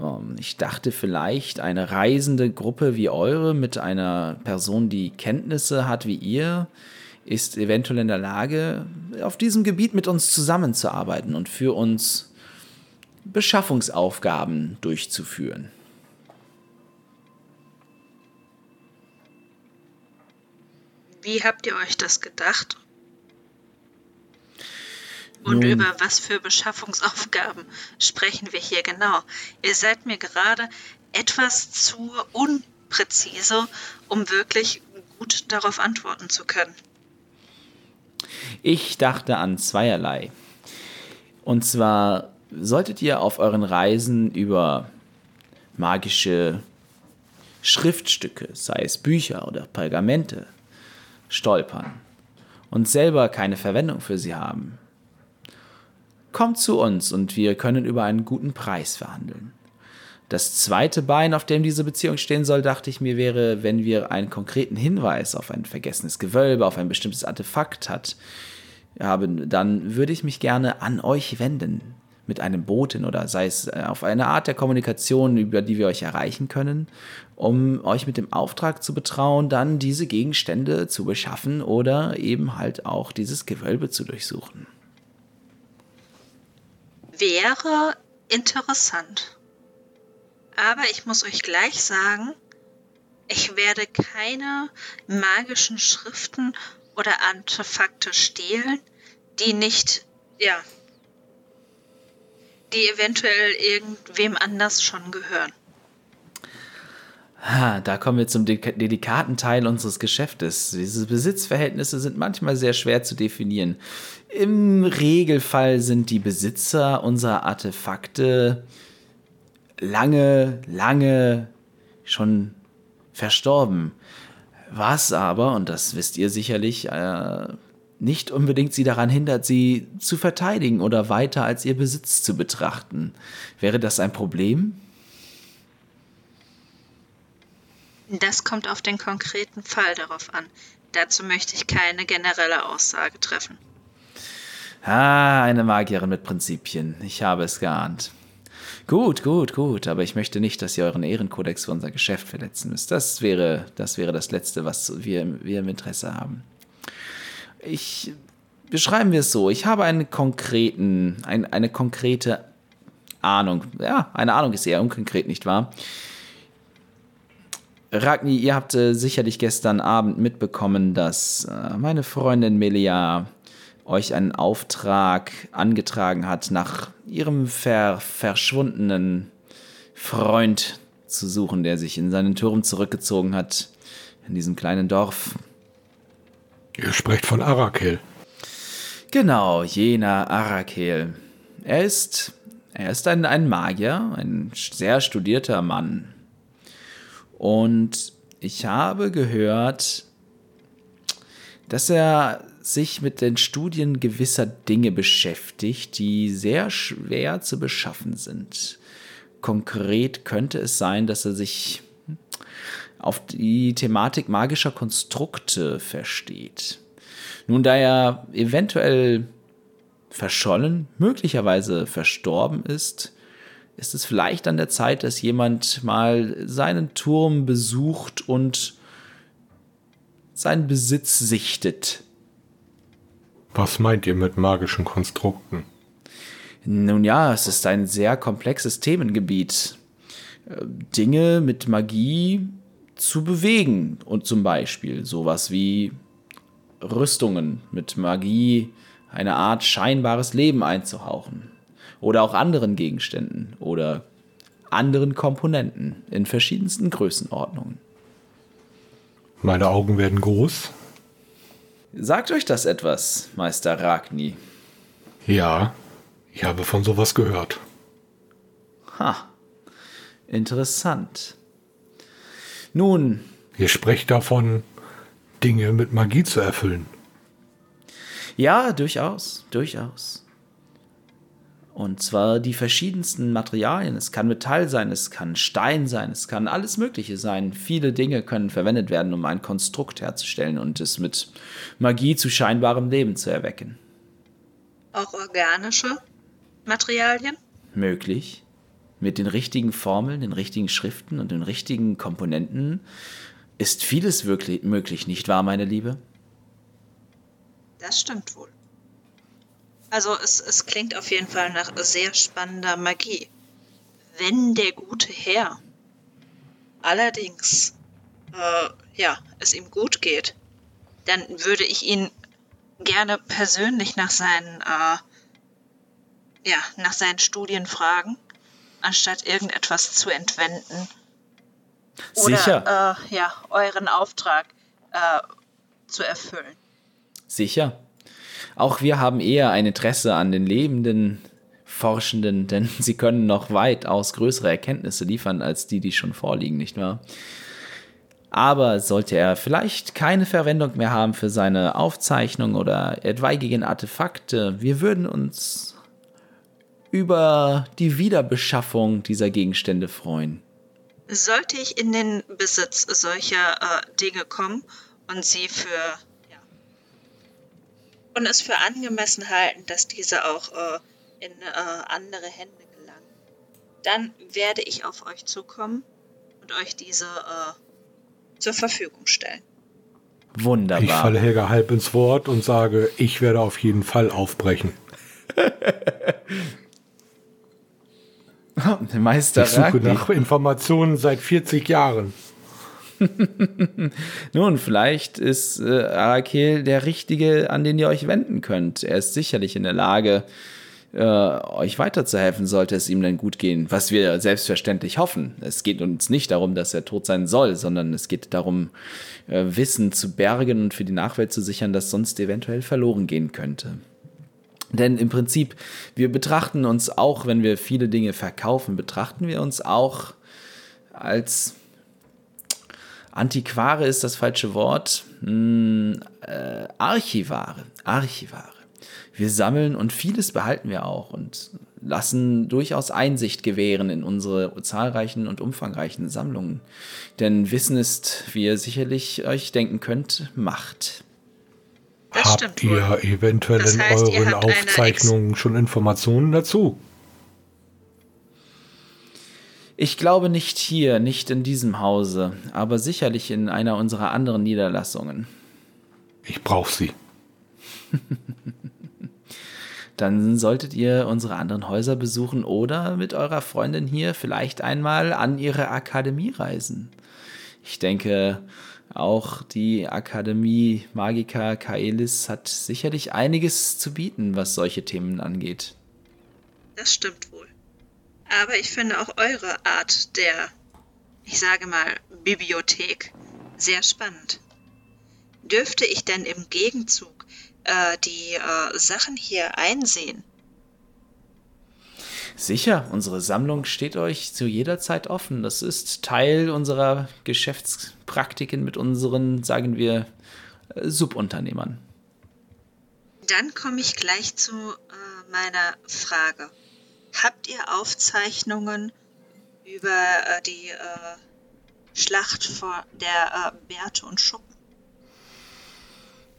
ähm, ich dachte vielleicht eine reisende Gruppe wie eure mit einer Person, die Kenntnisse hat wie ihr, ist eventuell in der Lage, auf diesem Gebiet mit uns zusammenzuarbeiten und für uns Beschaffungsaufgaben durchzuführen. Wie habt ihr euch das gedacht? Und Nun, über was für Beschaffungsaufgaben sprechen wir hier genau? Ihr seid mir gerade etwas zu unpräzise, um wirklich gut darauf antworten zu können. Ich dachte an zweierlei. Und zwar solltet ihr auf euren Reisen über magische Schriftstücke, sei es Bücher oder Pergamente, stolpern und selber keine Verwendung für sie haben. Kommt zu uns und wir können über einen guten Preis verhandeln. Das zweite Bein, auf dem diese Beziehung stehen soll, dachte ich mir, wäre, wenn wir einen konkreten Hinweis auf ein vergessenes Gewölbe, auf ein bestimmtes Artefakt hat, haben, dann würde ich mich gerne an euch wenden mit einem Boten oder sei es äh, auf eine Art der Kommunikation, über die wir euch erreichen können, um euch mit dem Auftrag zu betrauen, dann diese Gegenstände zu beschaffen oder eben halt auch dieses Gewölbe zu durchsuchen. Wäre interessant. Aber ich muss euch gleich sagen, ich werde keine magischen Schriften oder Artefakte stehlen, die nicht, ja, die eventuell irgendwem anders schon gehören. Da kommen wir zum delikaten Teil unseres Geschäftes. Diese Besitzverhältnisse sind manchmal sehr schwer zu definieren. Im Regelfall sind die Besitzer unserer Artefakte lange, lange schon verstorben. Was aber, und das wisst ihr sicherlich, äh, nicht unbedingt sie daran hindert, sie zu verteidigen oder weiter als ihr Besitz zu betrachten. Wäre das ein Problem? Das kommt auf den konkreten Fall darauf an. Dazu möchte ich keine generelle Aussage treffen. Ah, eine Magierin mit Prinzipien. Ich habe es geahnt. Gut, gut, gut, aber ich möchte nicht, dass ihr euren Ehrenkodex für unser Geschäft verletzen müsst. Das wäre das, wäre das Letzte, was wir, wir im Interesse haben. Ich beschreiben wir es so. Ich habe einen konkreten, ein, eine konkrete Ahnung. Ja, eine Ahnung ist eher unkonkret, nicht wahr? Ragni, ihr habt äh, sicherlich gestern Abend mitbekommen, dass äh, meine Freundin Melia euch einen Auftrag angetragen hat, nach ihrem ver verschwundenen Freund zu suchen, der sich in seinen Turm zurückgezogen hat, in diesem kleinen Dorf. Ihr sprecht von Arakel. Genau, jener Arakel. Er ist, er ist ein, ein Magier, ein sehr studierter Mann. Und ich habe gehört, dass er sich mit den Studien gewisser Dinge beschäftigt, die sehr schwer zu beschaffen sind. Konkret könnte es sein, dass er sich auf die Thematik magischer Konstrukte versteht. Nun, da er eventuell verschollen, möglicherweise verstorben ist, ist es vielleicht an der Zeit, dass jemand mal seinen Turm besucht und seinen Besitz sichtet. Was meint ihr mit magischen Konstrukten? Nun ja, es ist ein sehr komplexes Themengebiet. Dinge mit Magie zu bewegen und zum Beispiel sowas wie Rüstungen mit Magie eine Art scheinbares Leben einzuhauchen oder auch anderen Gegenständen oder anderen Komponenten in verschiedensten Größenordnungen. Meine Augen werden groß. Sagt euch das etwas, Meister Ragni? Ja, ich habe von sowas gehört. Ha, interessant. Nun. Ihr sprecht davon, Dinge mit Magie zu erfüllen. Ja, durchaus, durchaus. Und zwar die verschiedensten Materialien. Es kann Metall sein, es kann Stein sein, es kann alles Mögliche sein. Viele Dinge können verwendet werden, um ein Konstrukt herzustellen und es mit Magie zu scheinbarem Leben zu erwecken. Auch organische Materialien? Möglich. Mit den richtigen Formeln, den richtigen Schriften und den richtigen Komponenten ist vieles wirklich möglich, nicht wahr, meine Liebe? Das stimmt wohl. Also es, es klingt auf jeden Fall nach sehr spannender Magie. Wenn der gute Herr allerdings äh, ja, es ihm gut geht, dann würde ich ihn gerne persönlich nach seinen äh, ja, nach seinen Studien fragen, anstatt irgendetwas zu entwenden. Oder, Sicher. Äh, ja, euren Auftrag äh, zu erfüllen. Sicher. Auch wir haben eher ein Interesse an den lebenden Forschenden, denn sie können noch weitaus größere Erkenntnisse liefern als die, die schon vorliegen, nicht wahr? Aber sollte er vielleicht keine Verwendung mehr haben für seine Aufzeichnung oder etwaigen Artefakte, wir würden uns über die Wiederbeschaffung dieser Gegenstände freuen. Sollte ich in den Besitz solcher äh, Dinge kommen und sie für und es für angemessen halten, dass diese auch äh, in äh, andere Hände gelangen, dann werde ich auf euch zukommen und euch diese äh, zur Verfügung stellen. Wunderbar. Ich falle Helga halb ins Wort und sage, ich werde auf jeden Fall aufbrechen. Meister ich suche Ragni. nach Informationen seit 40 Jahren. Nun, vielleicht ist äh, Arakel der Richtige, an den ihr euch wenden könnt. Er ist sicherlich in der Lage, äh, euch weiterzuhelfen, sollte es ihm denn gut gehen, was wir selbstverständlich hoffen. Es geht uns nicht darum, dass er tot sein soll, sondern es geht darum, äh, Wissen zu bergen und für die Nachwelt zu sichern, das sonst eventuell verloren gehen könnte. Denn im Prinzip, wir betrachten uns auch, wenn wir viele Dinge verkaufen, betrachten wir uns auch als Antiquare ist das falsche Wort. Hm, äh, Archivare. Archivare. Wir sammeln und vieles behalten wir auch und lassen durchaus Einsicht gewähren in unsere zahlreichen und umfangreichen Sammlungen. Denn Wissen ist, wie ihr sicherlich euch denken könnt, Macht. Das habt ihr wohl. eventuell das heißt, in euren Aufzeichnungen schon Informationen dazu? Ich glaube nicht hier, nicht in diesem Hause, aber sicherlich in einer unserer anderen Niederlassungen. Ich brauche sie. Dann solltet ihr unsere anderen Häuser besuchen oder mit eurer Freundin hier vielleicht einmal an ihre Akademie reisen. Ich denke, auch die Akademie Magica Kaelis hat sicherlich einiges zu bieten, was solche Themen angeht. Das stimmt wohl. Aber ich finde auch eure Art der, ich sage mal, Bibliothek sehr spannend. Dürfte ich denn im Gegenzug äh, die äh, Sachen hier einsehen? Sicher, unsere Sammlung steht euch zu jeder Zeit offen. Das ist Teil unserer Geschäftspraktiken mit unseren, sagen wir, äh, Subunternehmern. Dann komme ich gleich zu äh, meiner Frage. Habt ihr Aufzeichnungen über äh, die äh, Schlacht vor der äh, Bärte und Schuppen?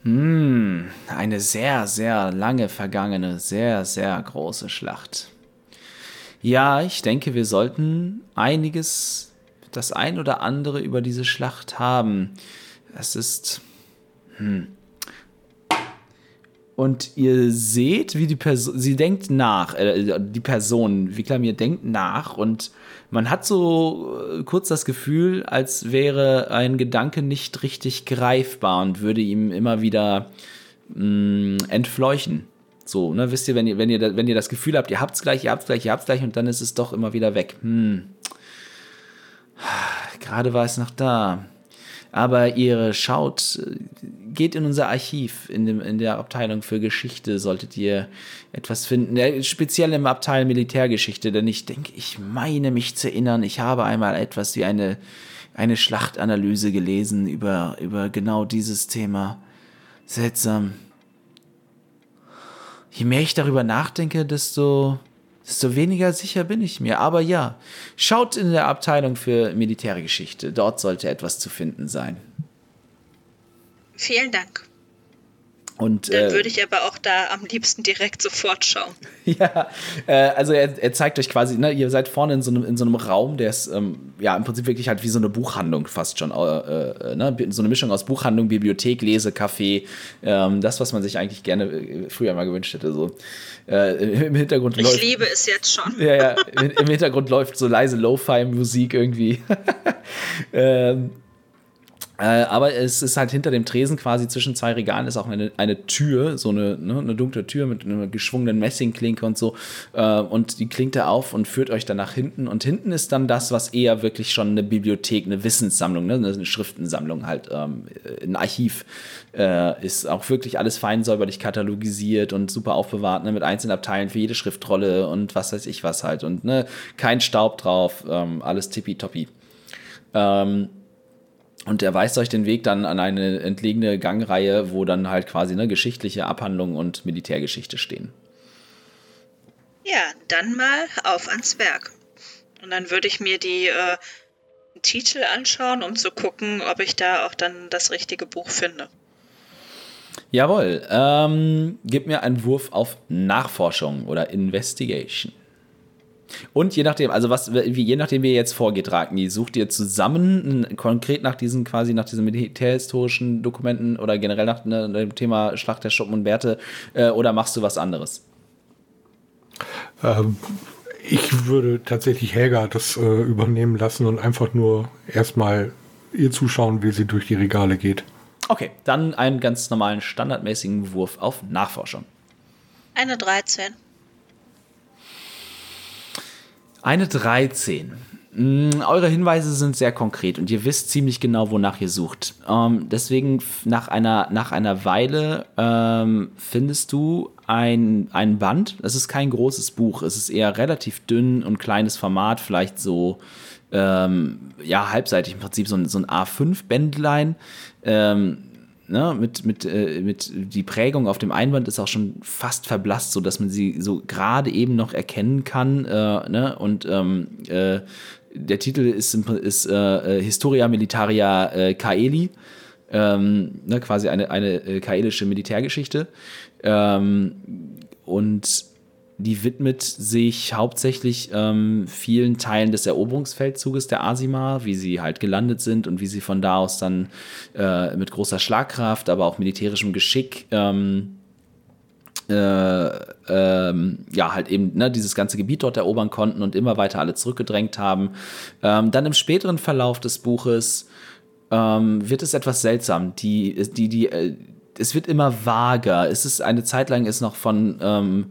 Hm, eine sehr, sehr lange vergangene, sehr, sehr große Schlacht. Ja, ich denke, wir sollten einiges, das ein oder andere über diese Schlacht haben. Es ist. Hm. Und ihr seht, wie die Person, sie denkt nach, äh, die Person, Viklamir denkt nach und man hat so äh, kurz das Gefühl, als wäre ein Gedanke nicht richtig greifbar und würde ihm immer wieder mh, mm, entfleuchen. So, ne, wisst ihr, wenn ihr, wenn ihr, wenn ihr das Gefühl habt, ihr habt's gleich, ihr habt's gleich, ihr habt's gleich und dann ist es doch immer wieder weg. Hm. Gerade war es noch da. Aber ihr schaut, geht in unser Archiv, in, dem, in der Abteilung für Geschichte, solltet ihr etwas finden. Speziell im Abteil Militärgeschichte, denn ich denke, ich meine mich zu erinnern, ich habe einmal etwas wie eine, eine Schlachtanalyse gelesen über, über genau dieses Thema. Seltsam je mehr ich darüber nachdenke, desto, desto weniger sicher bin ich mir. Aber ja, schaut in der Abteilung für Militärgeschichte. Dort sollte etwas zu finden sein. Vielen Dank. Und, Dann äh, würde ich aber auch da am liebsten direkt sofort schauen. Ja, äh, also er, er, zeigt euch quasi, ne, ihr seid vorne in so einem, in so einem Raum, der ist ähm, ja im Prinzip wirklich halt wie so eine Buchhandlung fast schon. Äh, äh ne? So eine Mischung aus Buchhandlung, Bibliothek, Lese, Café. Ähm, das, was man sich eigentlich gerne äh, früher mal gewünscht hätte. So. Äh, Im Hintergrund ich läuft. Liebe es jetzt schon. Ja, ja, im Hintergrund läuft so leise Lo-Fi-Musik irgendwie. ähm, äh, aber es ist halt hinter dem Tresen quasi zwischen zwei Regalen ist auch eine, eine Tür, so eine, ne, eine dunkle Tür mit einer geschwungenen Messingklinke und so. Äh, und die klingt da auf und führt euch dann nach hinten. Und hinten ist dann das, was eher wirklich schon eine Bibliothek, eine Wissenssammlung, ne, eine Schriftensammlung halt, ähm, ein Archiv äh, ist. Auch wirklich alles fein säuberlich katalogisiert und super aufbewahrt, ne, mit einzelnen Abteilen für jede Schriftrolle und was weiß ich was halt. Und ne, kein Staub drauf, ähm, alles tippitoppi. Ähm, und er weist euch den Weg dann an eine entlegene Gangreihe, wo dann halt quasi eine geschichtliche Abhandlung und Militärgeschichte stehen. Ja, dann mal auf ans Werk. Und dann würde ich mir die äh, Titel anschauen, um zu gucken, ob ich da auch dann das richtige Buch finde. Jawohl. Ähm, gib mir einen Wurf auf Nachforschung oder Investigation. Und je nachdem, also was, wie, je nachdem, wie ihr jetzt vorgeht, Ragni, sucht ihr zusammen konkret nach diesen quasi nach diesen militärhistorischen Dokumenten oder generell nach ne, dem Thema Schlacht der Schuppen und Bärte äh, oder machst du was anderes? Ähm, ich würde tatsächlich Helga das äh, übernehmen lassen und einfach nur erstmal ihr zuschauen, wie sie durch die Regale geht. Okay, dann einen ganz normalen standardmäßigen Wurf auf Nachforschung. Eine 13. Eine 13. Mm, eure Hinweise sind sehr konkret und ihr wisst ziemlich genau, wonach ihr sucht. Ähm, deswegen nach einer, nach einer Weile ähm, findest du ein, ein Band. Es ist kein großes Buch, es ist eher relativ dünn und kleines Format, vielleicht so ähm, ja, halbseitig im Prinzip, so ein, so ein A5-Bändlein. Ne, mit, mit, äh, mit die Prägung auf dem Einband ist auch schon fast verblasst, sodass man sie so gerade eben noch erkennen kann. Äh, ne? Und ähm, äh, der Titel ist, ist äh, äh, Historia Militaria äh, Kaeli, ähm, ne, quasi eine, eine kaelische Militärgeschichte. Ähm, und die widmet sich hauptsächlich ähm, vielen Teilen des Eroberungsfeldzuges der Asima, wie sie halt gelandet sind und wie sie von da aus dann äh, mit großer Schlagkraft, aber auch militärischem Geschick ähm, äh, ähm, ja, halt eben ne, dieses ganze Gebiet dort erobern konnten und immer weiter alle zurückgedrängt haben. Ähm, dann im späteren Verlauf des Buches ähm, wird es etwas seltsam. Die, die, die, äh, es wird immer vager. Es ist eine Zeit lang ist noch von, ähm,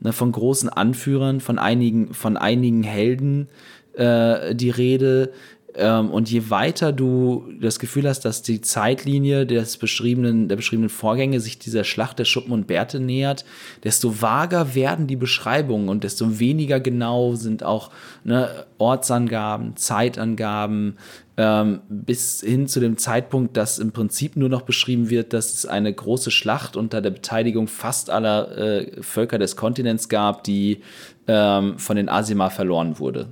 ne, von großen Anführern, von einigen, von einigen Helden äh, die Rede. Ähm, und je weiter du das Gefühl hast, dass die Zeitlinie des beschriebenen, der beschriebenen Vorgänge sich dieser Schlacht der Schuppen und Bärte nähert, desto vager werden die Beschreibungen und desto weniger genau sind auch ne, Ortsangaben, Zeitangaben, ähm, bis hin zu dem Zeitpunkt, dass im Prinzip nur noch beschrieben wird, dass es eine große Schlacht unter der Beteiligung fast aller äh, Völker des Kontinents gab, die ähm, von den Asima verloren wurde.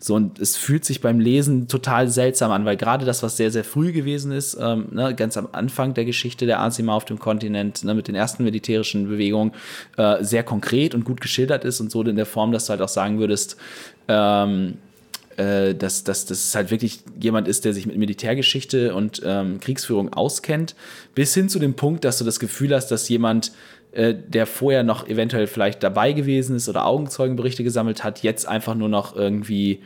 So, und es fühlt sich beim Lesen total seltsam an, weil gerade das, was sehr, sehr früh gewesen ist, ähm, ne, ganz am Anfang der Geschichte der Asima auf dem Kontinent, ne, mit den ersten militärischen Bewegungen, äh, sehr konkret und gut geschildert ist und so in der Form, dass du halt auch sagen würdest, ähm, äh, dass, dass, dass es halt wirklich jemand ist, der sich mit Militärgeschichte und ähm, Kriegsführung auskennt, bis hin zu dem Punkt, dass du das Gefühl hast, dass jemand äh, der vorher noch eventuell vielleicht dabei gewesen ist oder Augenzeugenberichte gesammelt hat, jetzt einfach nur noch irgendwie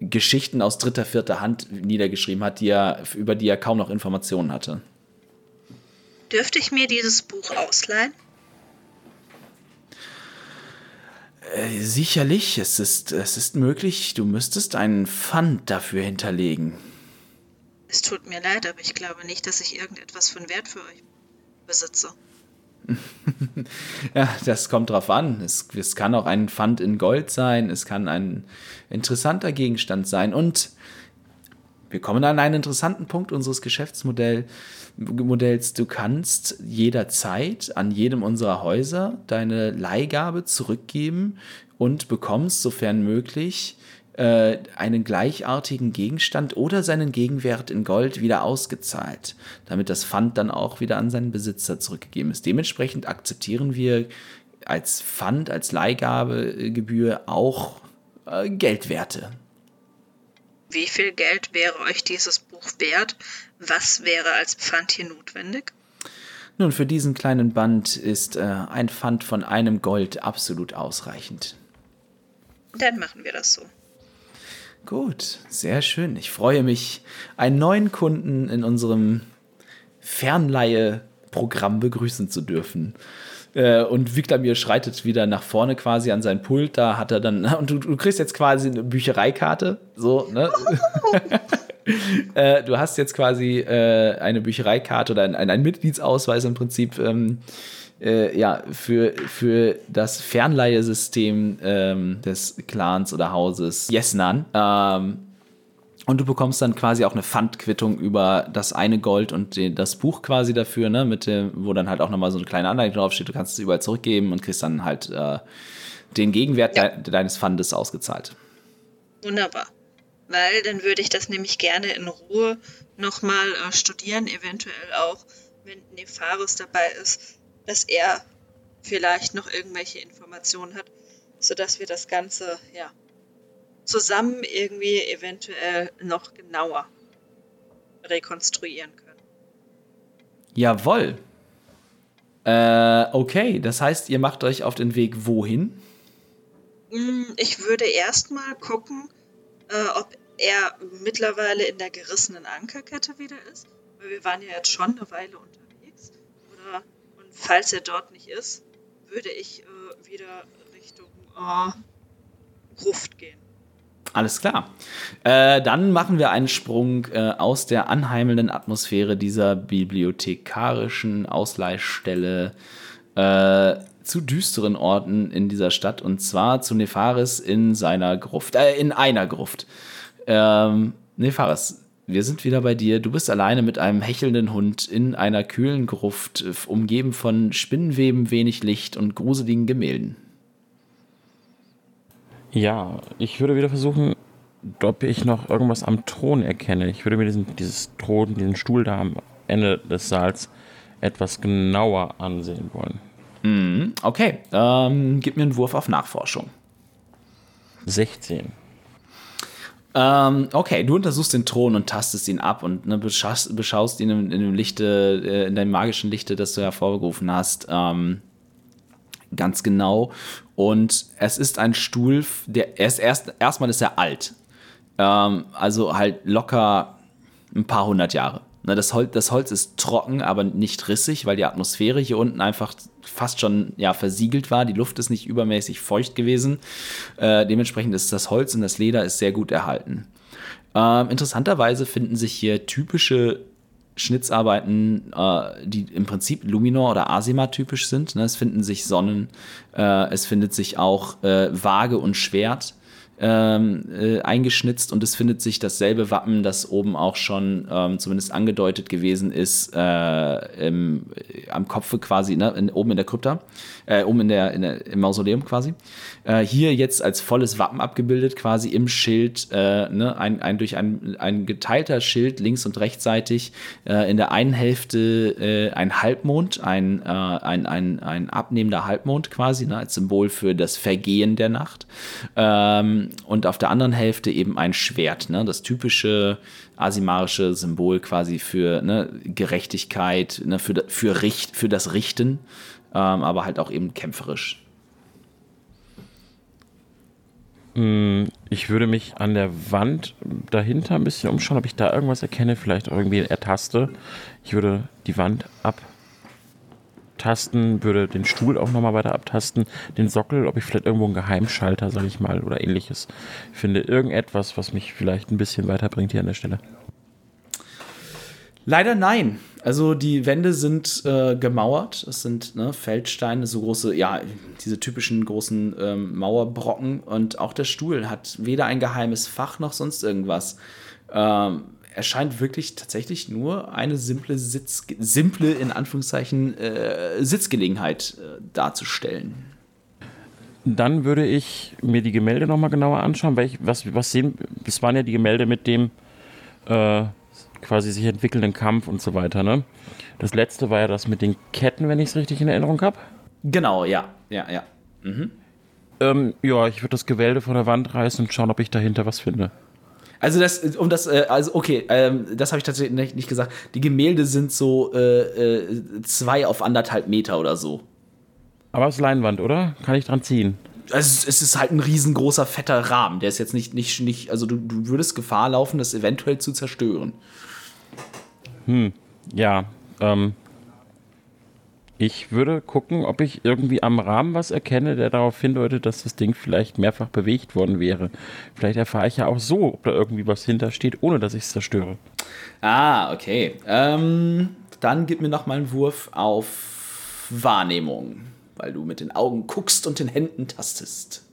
Geschichten aus dritter, vierter Hand niedergeschrieben hat, die er, über die er kaum noch Informationen hatte. Dürfte ich mir dieses Buch ausleihen? Äh, sicherlich, es ist, es ist möglich. Du müsstest einen Pfand dafür hinterlegen. Es tut mir leid, aber ich glaube nicht, dass ich irgendetwas von Wert für euch besitze. ja, das kommt drauf an. Es, es kann auch ein Pfand in Gold sein, es kann ein interessanter Gegenstand sein. Und wir kommen an einen interessanten Punkt unseres Geschäftsmodells. Du kannst jederzeit an jedem unserer Häuser deine Leihgabe zurückgeben und bekommst, sofern möglich, äh, einen gleichartigen Gegenstand oder seinen Gegenwert in Gold wieder ausgezahlt, damit das Pfand dann auch wieder an seinen Besitzer zurückgegeben ist. Dementsprechend akzeptieren wir als Pfand, als Leihgabegebühr auch äh, Geldwerte. Wie viel Geld wäre euch dieses Buch wert? Was wäre als Pfand hier notwendig? Nun, für diesen kleinen Band ist äh, ein Pfand von einem Gold absolut ausreichend. Dann machen wir das so. Gut, sehr schön. Ich freue mich, einen neuen Kunden in unserem Fernleihe-Programm begrüßen zu dürfen. Äh, und Victor mir schreitet wieder nach vorne quasi an sein Pult. Da hat er dann, und du, du kriegst jetzt quasi eine Büchereikarte. So, ne? äh, du hast jetzt quasi äh, eine Büchereikarte oder ein, ein, Mitgliedsausweis im Prinzip. Ähm, äh, ja, für, für das Fernleihesystem ähm, des Clans oder Hauses Jesnan. Ähm, und du bekommst dann quasi auch eine Pfandquittung über das eine Gold und den, das Buch quasi dafür, ne, mit dem, wo dann halt auch nochmal so eine kleine Anleitung draufsteht. Du kannst es überall zurückgeben und kriegst dann halt äh, den Gegenwert ja. de deines Pfandes ausgezahlt. Wunderbar. Weil dann würde ich das nämlich gerne in Ruhe nochmal äh, studieren, eventuell auch, wenn Nefaris dabei ist, dass er vielleicht noch irgendwelche Informationen hat, sodass wir das Ganze ja zusammen irgendwie eventuell noch genauer rekonstruieren können. Jawoll. Äh, okay, das heißt, ihr macht euch auf den Weg wohin? Mm, ich würde erstmal gucken, äh, ob er mittlerweile in der gerissenen Ankerkette wieder ist. Weil wir waren ja jetzt schon eine Weile unterwegs. Oder falls er dort nicht ist, würde ich äh, wieder Richtung äh, Gruft gehen. Alles klar. Äh, dann machen wir einen Sprung äh, aus der anheimelnden Atmosphäre dieser bibliothekarischen Ausleihstelle äh, zu düsteren Orten in dieser Stadt und zwar zu Nefaris in seiner Gruft, äh, in einer Gruft. Ähm, Nefaris, wir sind wieder bei dir. Du bist alleine mit einem hechelnden Hund in einer kühlen Gruft, umgeben von Spinnenweben, wenig Licht und gruseligen Gemälden. Ja, ich würde wieder versuchen, ob ich noch irgendwas am Thron erkenne. Ich würde mir diesen, dieses Thron, diesen Stuhl da am Ende des Saals etwas genauer ansehen wollen. Mhm, okay, ähm, gib mir einen Wurf auf Nachforschung. 16. Ähm, okay, du untersuchst den Thron und tastest ihn ab und ne, beschaust, beschaust ihn in, in, dem Lichte, äh, in deinem magischen Lichte, das du hervorgerufen hast, ähm, ganz genau. Und es ist ein Stuhl, der er erst erstmal ist er alt, ähm, also halt locker ein paar hundert Jahre. Ne, das, Holz, das Holz ist trocken, aber nicht rissig, weil die Atmosphäre hier unten einfach fast schon ja, versiegelt war. Die Luft ist nicht übermäßig feucht gewesen. Äh, dementsprechend ist das Holz und das Leder ist sehr gut erhalten. Ähm, interessanterweise finden sich hier typische Schnitzarbeiten, äh, die im Prinzip Luminor oder Asima typisch sind. Ne? Es finden sich Sonnen, äh, es findet sich auch äh, Waage und Schwert ähm, äh, eingeschnitzt und es findet sich dasselbe Wappen, das oben auch schon ähm, zumindest angedeutet gewesen ist, äh, im, am Kopfe quasi, ne, in, oben in der Krypta, äh, oben in der, in der, im Mausoleum quasi. Äh, hier jetzt als volles Wappen abgebildet, quasi im Schild, äh, ne, ein, ein durch ein, ein geteilter Schild links und rechtsseitig, äh, in der einen Hälfte ein Halbmond, ein, ein, ein, ein abnehmender Halbmond quasi, ne, als Symbol für das Vergehen der Nacht. Ähm, und auf der anderen Hälfte eben ein Schwert, ne? das typische asimarische Symbol quasi für ne, Gerechtigkeit, ne, für, für, Richt, für das Richten, aber halt auch eben kämpferisch. Mm, ich würde mich an der Wand dahinter ein bisschen umschauen, ob ich da irgendwas erkenne, vielleicht irgendwie ertaste. Ich würde die Wand ab abtasten, würde den Stuhl auch nochmal weiter abtasten, den Sockel, ob ich vielleicht irgendwo einen Geheimschalter, sage ich mal, oder ähnliches finde. Irgendetwas, was mich vielleicht ein bisschen weiterbringt hier an der Stelle. Leider nein. Also die Wände sind äh, gemauert. Es sind ne, Feldsteine, so große, ja, diese typischen großen ähm, Mauerbrocken. Und auch der Stuhl hat weder ein geheimes Fach noch sonst irgendwas. Ähm, erscheint wirklich tatsächlich nur eine simple Sitz, simple in Anführungszeichen äh, Sitzgelegenheit äh, darzustellen. Dann würde ich mir die Gemälde nochmal genauer anschauen, weil ich, was, was sehen, das waren ja die Gemälde mit dem äh, quasi sich entwickelnden Kampf und so weiter, ne? Das letzte war ja das mit den Ketten, wenn ich es richtig in Erinnerung habe. Genau, ja, ja, ja. Mhm. Ähm, ja, ich würde das Gewälde von der Wand reißen und schauen, ob ich dahinter was finde. Also das, um das, äh, also okay, ähm, das habe ich tatsächlich nicht, nicht, gesagt. Die Gemälde sind so äh, äh, zwei auf anderthalb Meter oder so. Aber es ist Leinwand, oder? Kann ich dran ziehen? Also es ist halt ein riesengroßer, fetter Rahmen. Der ist jetzt nicht, nicht, nicht also du, du würdest Gefahr laufen, das eventuell zu zerstören. Hm, ja, ähm, ich würde gucken, ob ich irgendwie am Rahmen was erkenne, der darauf hindeutet, dass das Ding vielleicht mehrfach bewegt worden wäre. Vielleicht erfahre ich ja auch so, ob da irgendwie was hintersteht, ohne dass ich es zerstöre. Ah, okay. Ähm, dann gib mir noch mal einen Wurf auf Wahrnehmung, weil du mit den Augen guckst und den Händen tastest.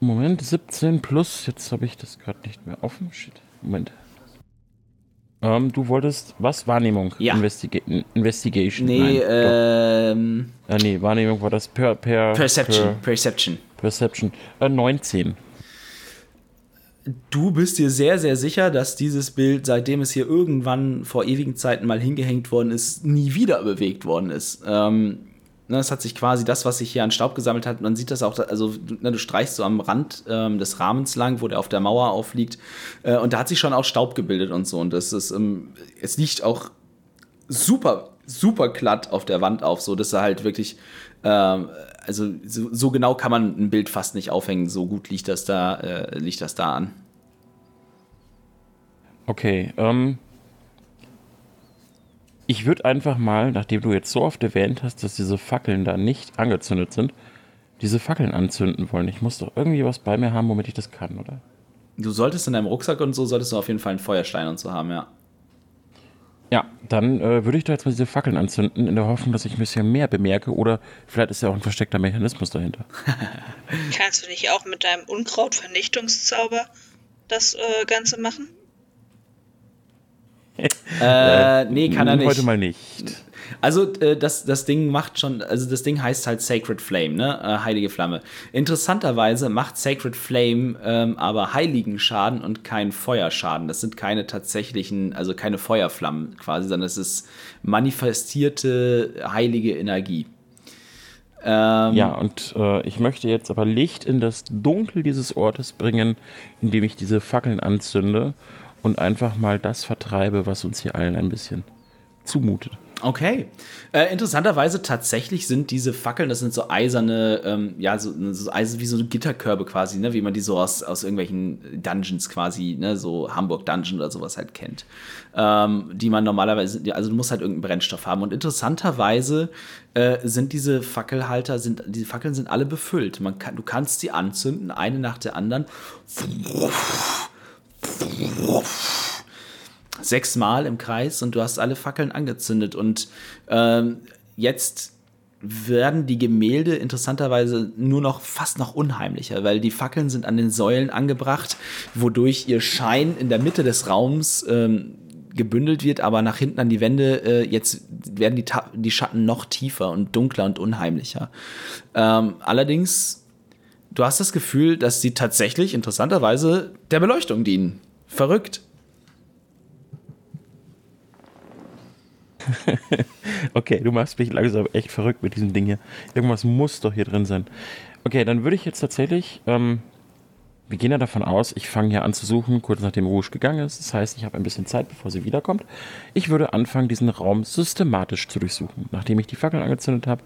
Moment, 17 plus. Jetzt habe ich das gerade nicht mehr offen. Shit. Moment. Ähm, du wolltest was? Wahrnehmung? Ja. Investiga Investigation? Nee, Nein, ähm. Ah, nee, Wahrnehmung war das per. per Perception. Per, Perception. Perception. Äh, 19. Du bist dir sehr, sehr sicher, dass dieses Bild, seitdem es hier irgendwann vor ewigen Zeiten mal hingehängt worden ist, nie wieder bewegt worden ist. Ähm, Ne, es hat sich quasi das, was sich hier an Staub gesammelt hat, man sieht das auch, also ne, du streichst so am Rand ähm, des Rahmens lang, wo der auf der Mauer aufliegt, äh, und da hat sich schon auch Staub gebildet und so. Und das ist, ähm, es liegt auch super, super glatt auf der Wand auf, so dass er halt wirklich, ähm, also so, so, genau kann man ein Bild fast nicht aufhängen, so gut liegt das da, äh, liegt das da an. Okay, ähm, ich würde einfach mal, nachdem du jetzt so oft erwähnt hast, dass diese Fackeln da nicht angezündet sind, diese Fackeln anzünden wollen. Ich muss doch irgendwie was bei mir haben, womit ich das kann, oder? Du solltest in deinem Rucksack und so, solltest du auf jeden Fall einen Feuerstein und so haben, ja. Ja, dann äh, würde ich da jetzt mal diese Fackeln anzünden, in der Hoffnung, dass ich ein bisschen mehr bemerke. Oder vielleicht ist ja auch ein versteckter Mechanismus dahinter. Kannst du nicht auch mit deinem Unkrautvernichtungszauber das äh, Ganze machen? Äh, nee, kann er nicht. Heute mal nicht. Also äh, das, das Ding macht schon, also das Ding heißt halt Sacred Flame, ne? Äh, heilige Flamme. Interessanterweise macht Sacred Flame ähm, aber heiligen Schaden und keinen Feuerschaden. Das sind keine tatsächlichen, also keine Feuerflammen quasi, sondern es ist manifestierte heilige Energie. Ähm, Ja, und äh, ich möchte jetzt aber Licht in das Dunkel dieses Ortes bringen, indem ich diese Fackeln anzünde und einfach mal das vertreibe, was uns hier allen ein bisschen zumutet. Okay. Äh, interessanterweise tatsächlich sind diese Fackeln, das sind so eiserne, ähm, ja, so, so eisen wie so Gitterkörbe quasi, ne, wie man die so aus, aus irgendwelchen Dungeons quasi, ne, so Hamburg Dungeon oder sowas halt kennt. Ähm, die man normalerweise, also du musst halt irgendeinen Brennstoff haben. Und interessanterweise äh, sind diese Fackelhalter, sind, diese Fackeln sind alle befüllt. Man kann, du kannst sie anzünden, eine nach der anderen. Sechsmal im Kreis und du hast alle Fackeln angezündet. Und ähm, jetzt werden die Gemälde interessanterweise nur noch fast noch unheimlicher, weil die Fackeln sind an den Säulen angebracht, wodurch ihr Schein in der Mitte des Raums ähm, gebündelt wird, aber nach hinten an die Wände, äh, jetzt werden die, die Schatten noch tiefer und dunkler und unheimlicher. Ähm, allerdings, du hast das Gefühl, dass sie tatsächlich interessanterweise der Beleuchtung dienen. Verrückt. Okay, du machst mich langsam echt verrückt mit diesem Ding hier. Irgendwas muss doch hier drin sein. Okay, dann würde ich jetzt tatsächlich, ähm, wir gehen ja davon aus, ich fange hier an zu suchen, kurz nachdem Rouge gegangen ist. Das heißt, ich habe ein bisschen Zeit, bevor sie wiederkommt. Ich würde anfangen, diesen Raum systematisch zu durchsuchen. Nachdem ich die Fackeln angezündet habe,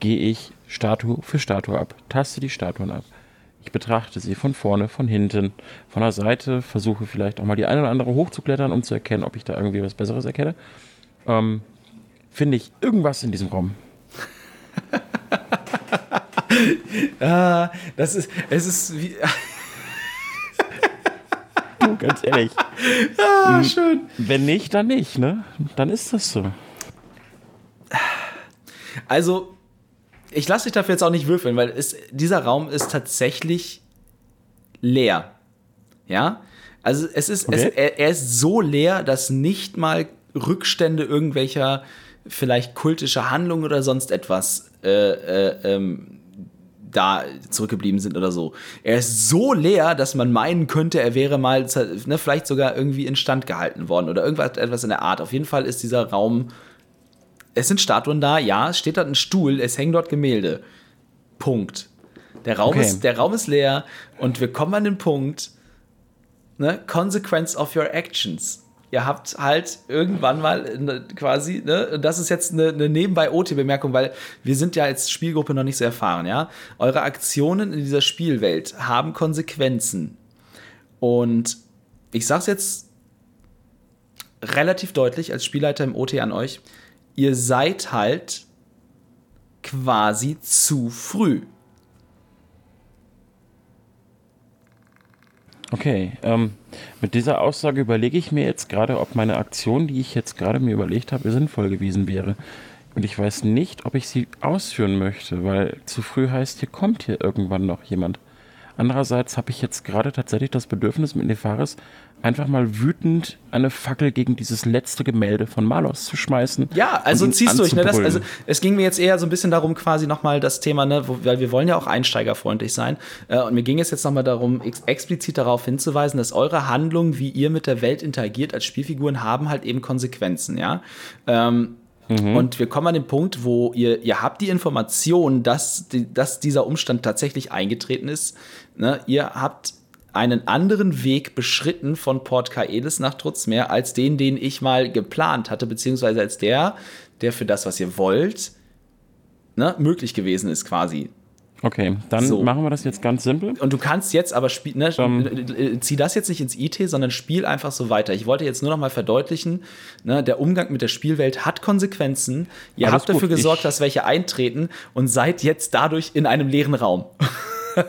gehe ich Statue für Statue ab, taste die Statuen ab. Ich betrachte sie von vorne, von hinten, von der Seite, versuche vielleicht auch mal die eine oder andere hochzuklettern, um zu erkennen, ob ich da irgendwie was Besseres erkenne. Ähm, finde ich irgendwas in diesem Raum. Ah, das ist, es ist wie. Du, ganz ehrlich. Ah, schön. Wenn nicht, dann nicht, ne? Dann ist das so. Also, ich lasse dich dafür jetzt auch nicht würfeln, weil es, dieser Raum ist tatsächlich leer. Ja? Also, es ist, es, Okay. er, er ist so leer, dass nicht mal Rückstände irgendwelcher vielleicht kultischer Handlungen oder sonst etwas äh, äh, ähm, da zurückgeblieben sind oder so. Er ist so leer, dass man meinen könnte, er wäre mal ne, vielleicht sogar irgendwie instand gehalten worden oder irgendwas etwas in der Art. Auf jeden Fall ist dieser Raum es sind Statuen da, ja, es steht dort ein Stuhl, es hängen dort Gemälde. Punkt. Der Raum, Okay. ist, der Raum ist leer und wir kommen an den Punkt, ne, Consequence of your actions. Ihr habt halt irgendwann mal ne, quasi, ne, das ist jetzt eine, eine Nebenbei-OT-Bemerkung, weil wir sind ja als Spielgruppe noch nicht so erfahren, ja. Eure Aktionen in dieser Spielwelt haben Konsequenzen. Und ich sag's jetzt relativ deutlich als Spielleiter im OT an euch, ihr seid halt quasi zu früh. Okay, ähm, mit dieser Aussage überlege ich mir jetzt gerade, ob meine Aktion, die ich jetzt gerade mir überlegt habe, sinnvoll gewesen wäre. Und ich weiß nicht, ob ich sie ausführen möchte, weil zu früh heißt, hier kommt hier irgendwann noch jemand. Andererseits habe ich jetzt gerade tatsächlich das Bedürfnis mit Nefaris einfach mal wütend eine Fackel gegen dieses letzte Gemälde von Malos zu schmeißen. Ja, also ziehst durch. Ne? Das, also, es ging mir jetzt eher so ein bisschen darum, quasi nochmal das Thema, ne, wo, weil wir wollen ja auch einsteigerfreundlich sein. Äh, und mir ging es jetzt nochmal darum, ex explizit darauf hinzuweisen, dass eure Handlungen, wie ihr mit der Welt interagiert als Spielfiguren, haben halt eben Konsequenzen, ja. Ähm, Und wir kommen an den Punkt, wo ihr, ihr habt die Information, dass, die, dass dieser Umstand tatsächlich eingetreten ist. Ne? Ihr habt einen anderen Weg beschritten von Port Kaelis nach Trutzmeer als den, den ich mal geplant hatte, beziehungsweise als der, der für das, was ihr wollt, ne, möglich gewesen ist quasi. Okay, dann So. machen wir das jetzt ganz simpel. Und du kannst jetzt aber spielen, ne, Ähm. äh, zieh das jetzt nicht ins IT, sondern spiel einfach so weiter. Ich wollte jetzt nur noch mal verdeutlichen, ne, der Umgang mit der Spielwelt hat Konsequenzen. Ihr Alles habt dafür gut, gesorgt, ich- dass welche eintreten und seid jetzt dadurch in einem leeren Raum.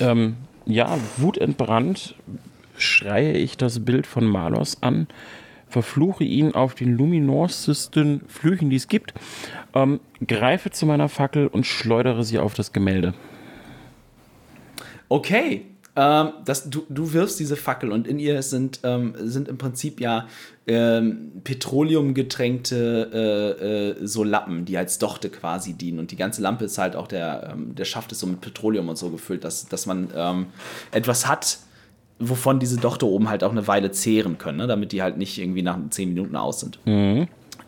Ähm, ja, wutentbrannt schreie ich das Bild von Malos an, verfluche ihn auf den luminossesten Flüchen, die es gibt, ähm, greife zu meiner Fackel und schleudere sie auf das Gemälde. Okay. Ähm, das, du, du wirfst diese Fackel und in ihr sind, ähm, sind im Prinzip ja ähm, petroleumgetränkte äh, äh, so Lappen, die als Dochte quasi dienen. Und die ganze Lampe ist halt auch der, ähm, der Schaft ist so mit Petroleum und so gefüllt, dass, dass man ähm, etwas hat, wovon diese Dochte oben halt auch eine Weile zehren können, ne? damit die halt nicht irgendwie nach zehn Minuten aus sind.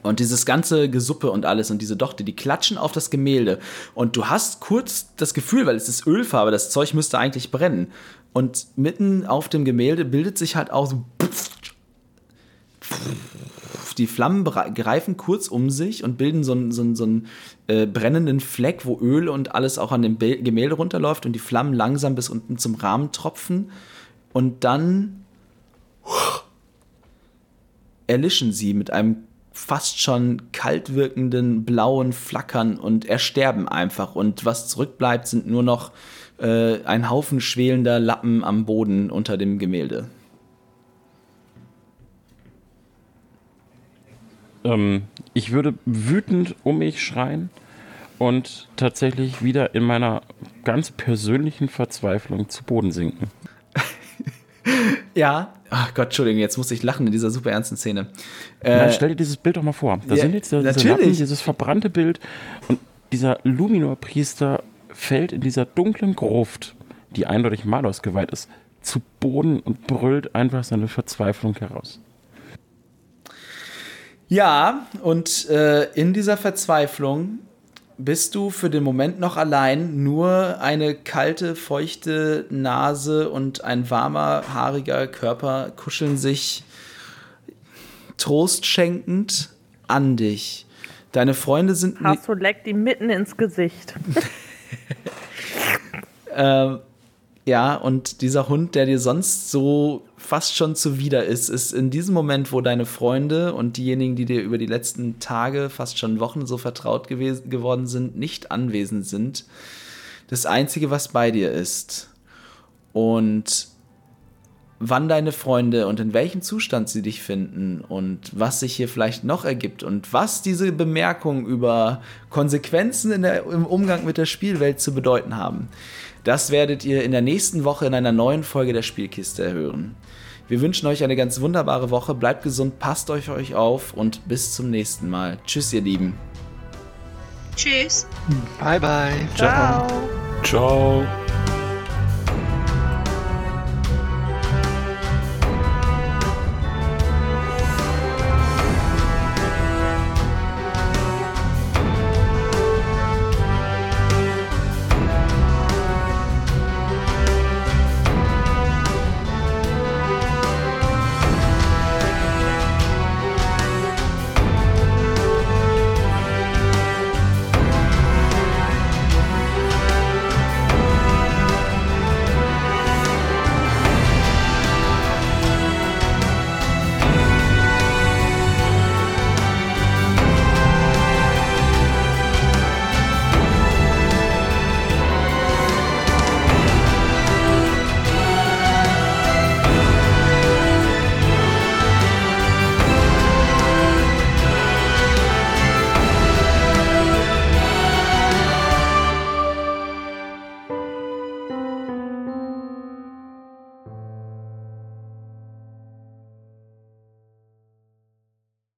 Und dieses ganze Gesuppe und alles und diese Dochte, die klatschen auf das Gemälde. Und du hast kurz das Gefühl, weil es ist Ölfarbe, das Zeug müsste eigentlich brennen. Und mitten auf dem Gemälde bildet sich halt auch so. Die Flammen greifen kurz um sich und bilden so einen, so einen, so einen äh, brennenden Fleck, wo Öl und alles auch an dem Gemälde runterläuft und die Flammen langsam bis unten zum Rahmen tropfen. Und dann erlischen sie mit einem fast schon kalt wirkenden blauen Flackern und ersterben einfach. Und was zurückbleibt, sind nur noch äh, ein Haufen schwelender Lappen am Boden unter dem Gemälde. Ähm, ich würde wütend um mich schreien und tatsächlich wieder in meiner ganz persönlichen Verzweiflung zu Boden sinken. Ja. Ach Gott, Entschuldigung, jetzt muss ich lachen in dieser super ernsten Szene. Nein, Äh, stell dir dieses Bild doch mal vor. Da ja, sind jetzt diese natürlich. Lappen, dieses verbrannte Bild und dieser Luminor-Priester fällt in dieser dunklen Gruft, die eindeutig Malos geweiht ist, zu Boden und brüllt einfach seine Verzweiflung heraus. Ja, und äh, in dieser Verzweiflung bist du für den Moment noch allein. Nur eine kalte, feuchte Nase und ein warmer, haariger Körper kuscheln sich trostschenkend an dich. Deine Freunde sind Hasso leckt ihm mitten ins Gesicht. Ähm, ja, und dieser Hund, der dir sonst so fast schon zuwider ist, ist in diesem Moment, wo deine Freunde und diejenigen, die dir über die letzten Tage, fast schon Wochen so vertraut gewesen, geworden sind, nicht anwesend sind, das Einzige, was bei dir ist. Und wann deine Freunde und in welchem Zustand sie dich finden und was sich hier vielleicht noch ergibt und was diese Bemerkungen über Konsequenzen der, im Umgang mit der Spielwelt zu bedeuten haben. Das werdet ihr in der nächsten Woche in einer neuen Folge der Spielkiste hören. Wir wünschen euch eine ganz wunderbare Woche, bleibt gesund, passt euch euch auf und bis zum nächsten Mal. Tschüss, ihr Lieben. Tschüss. Bye bye. Ciao. Ciao.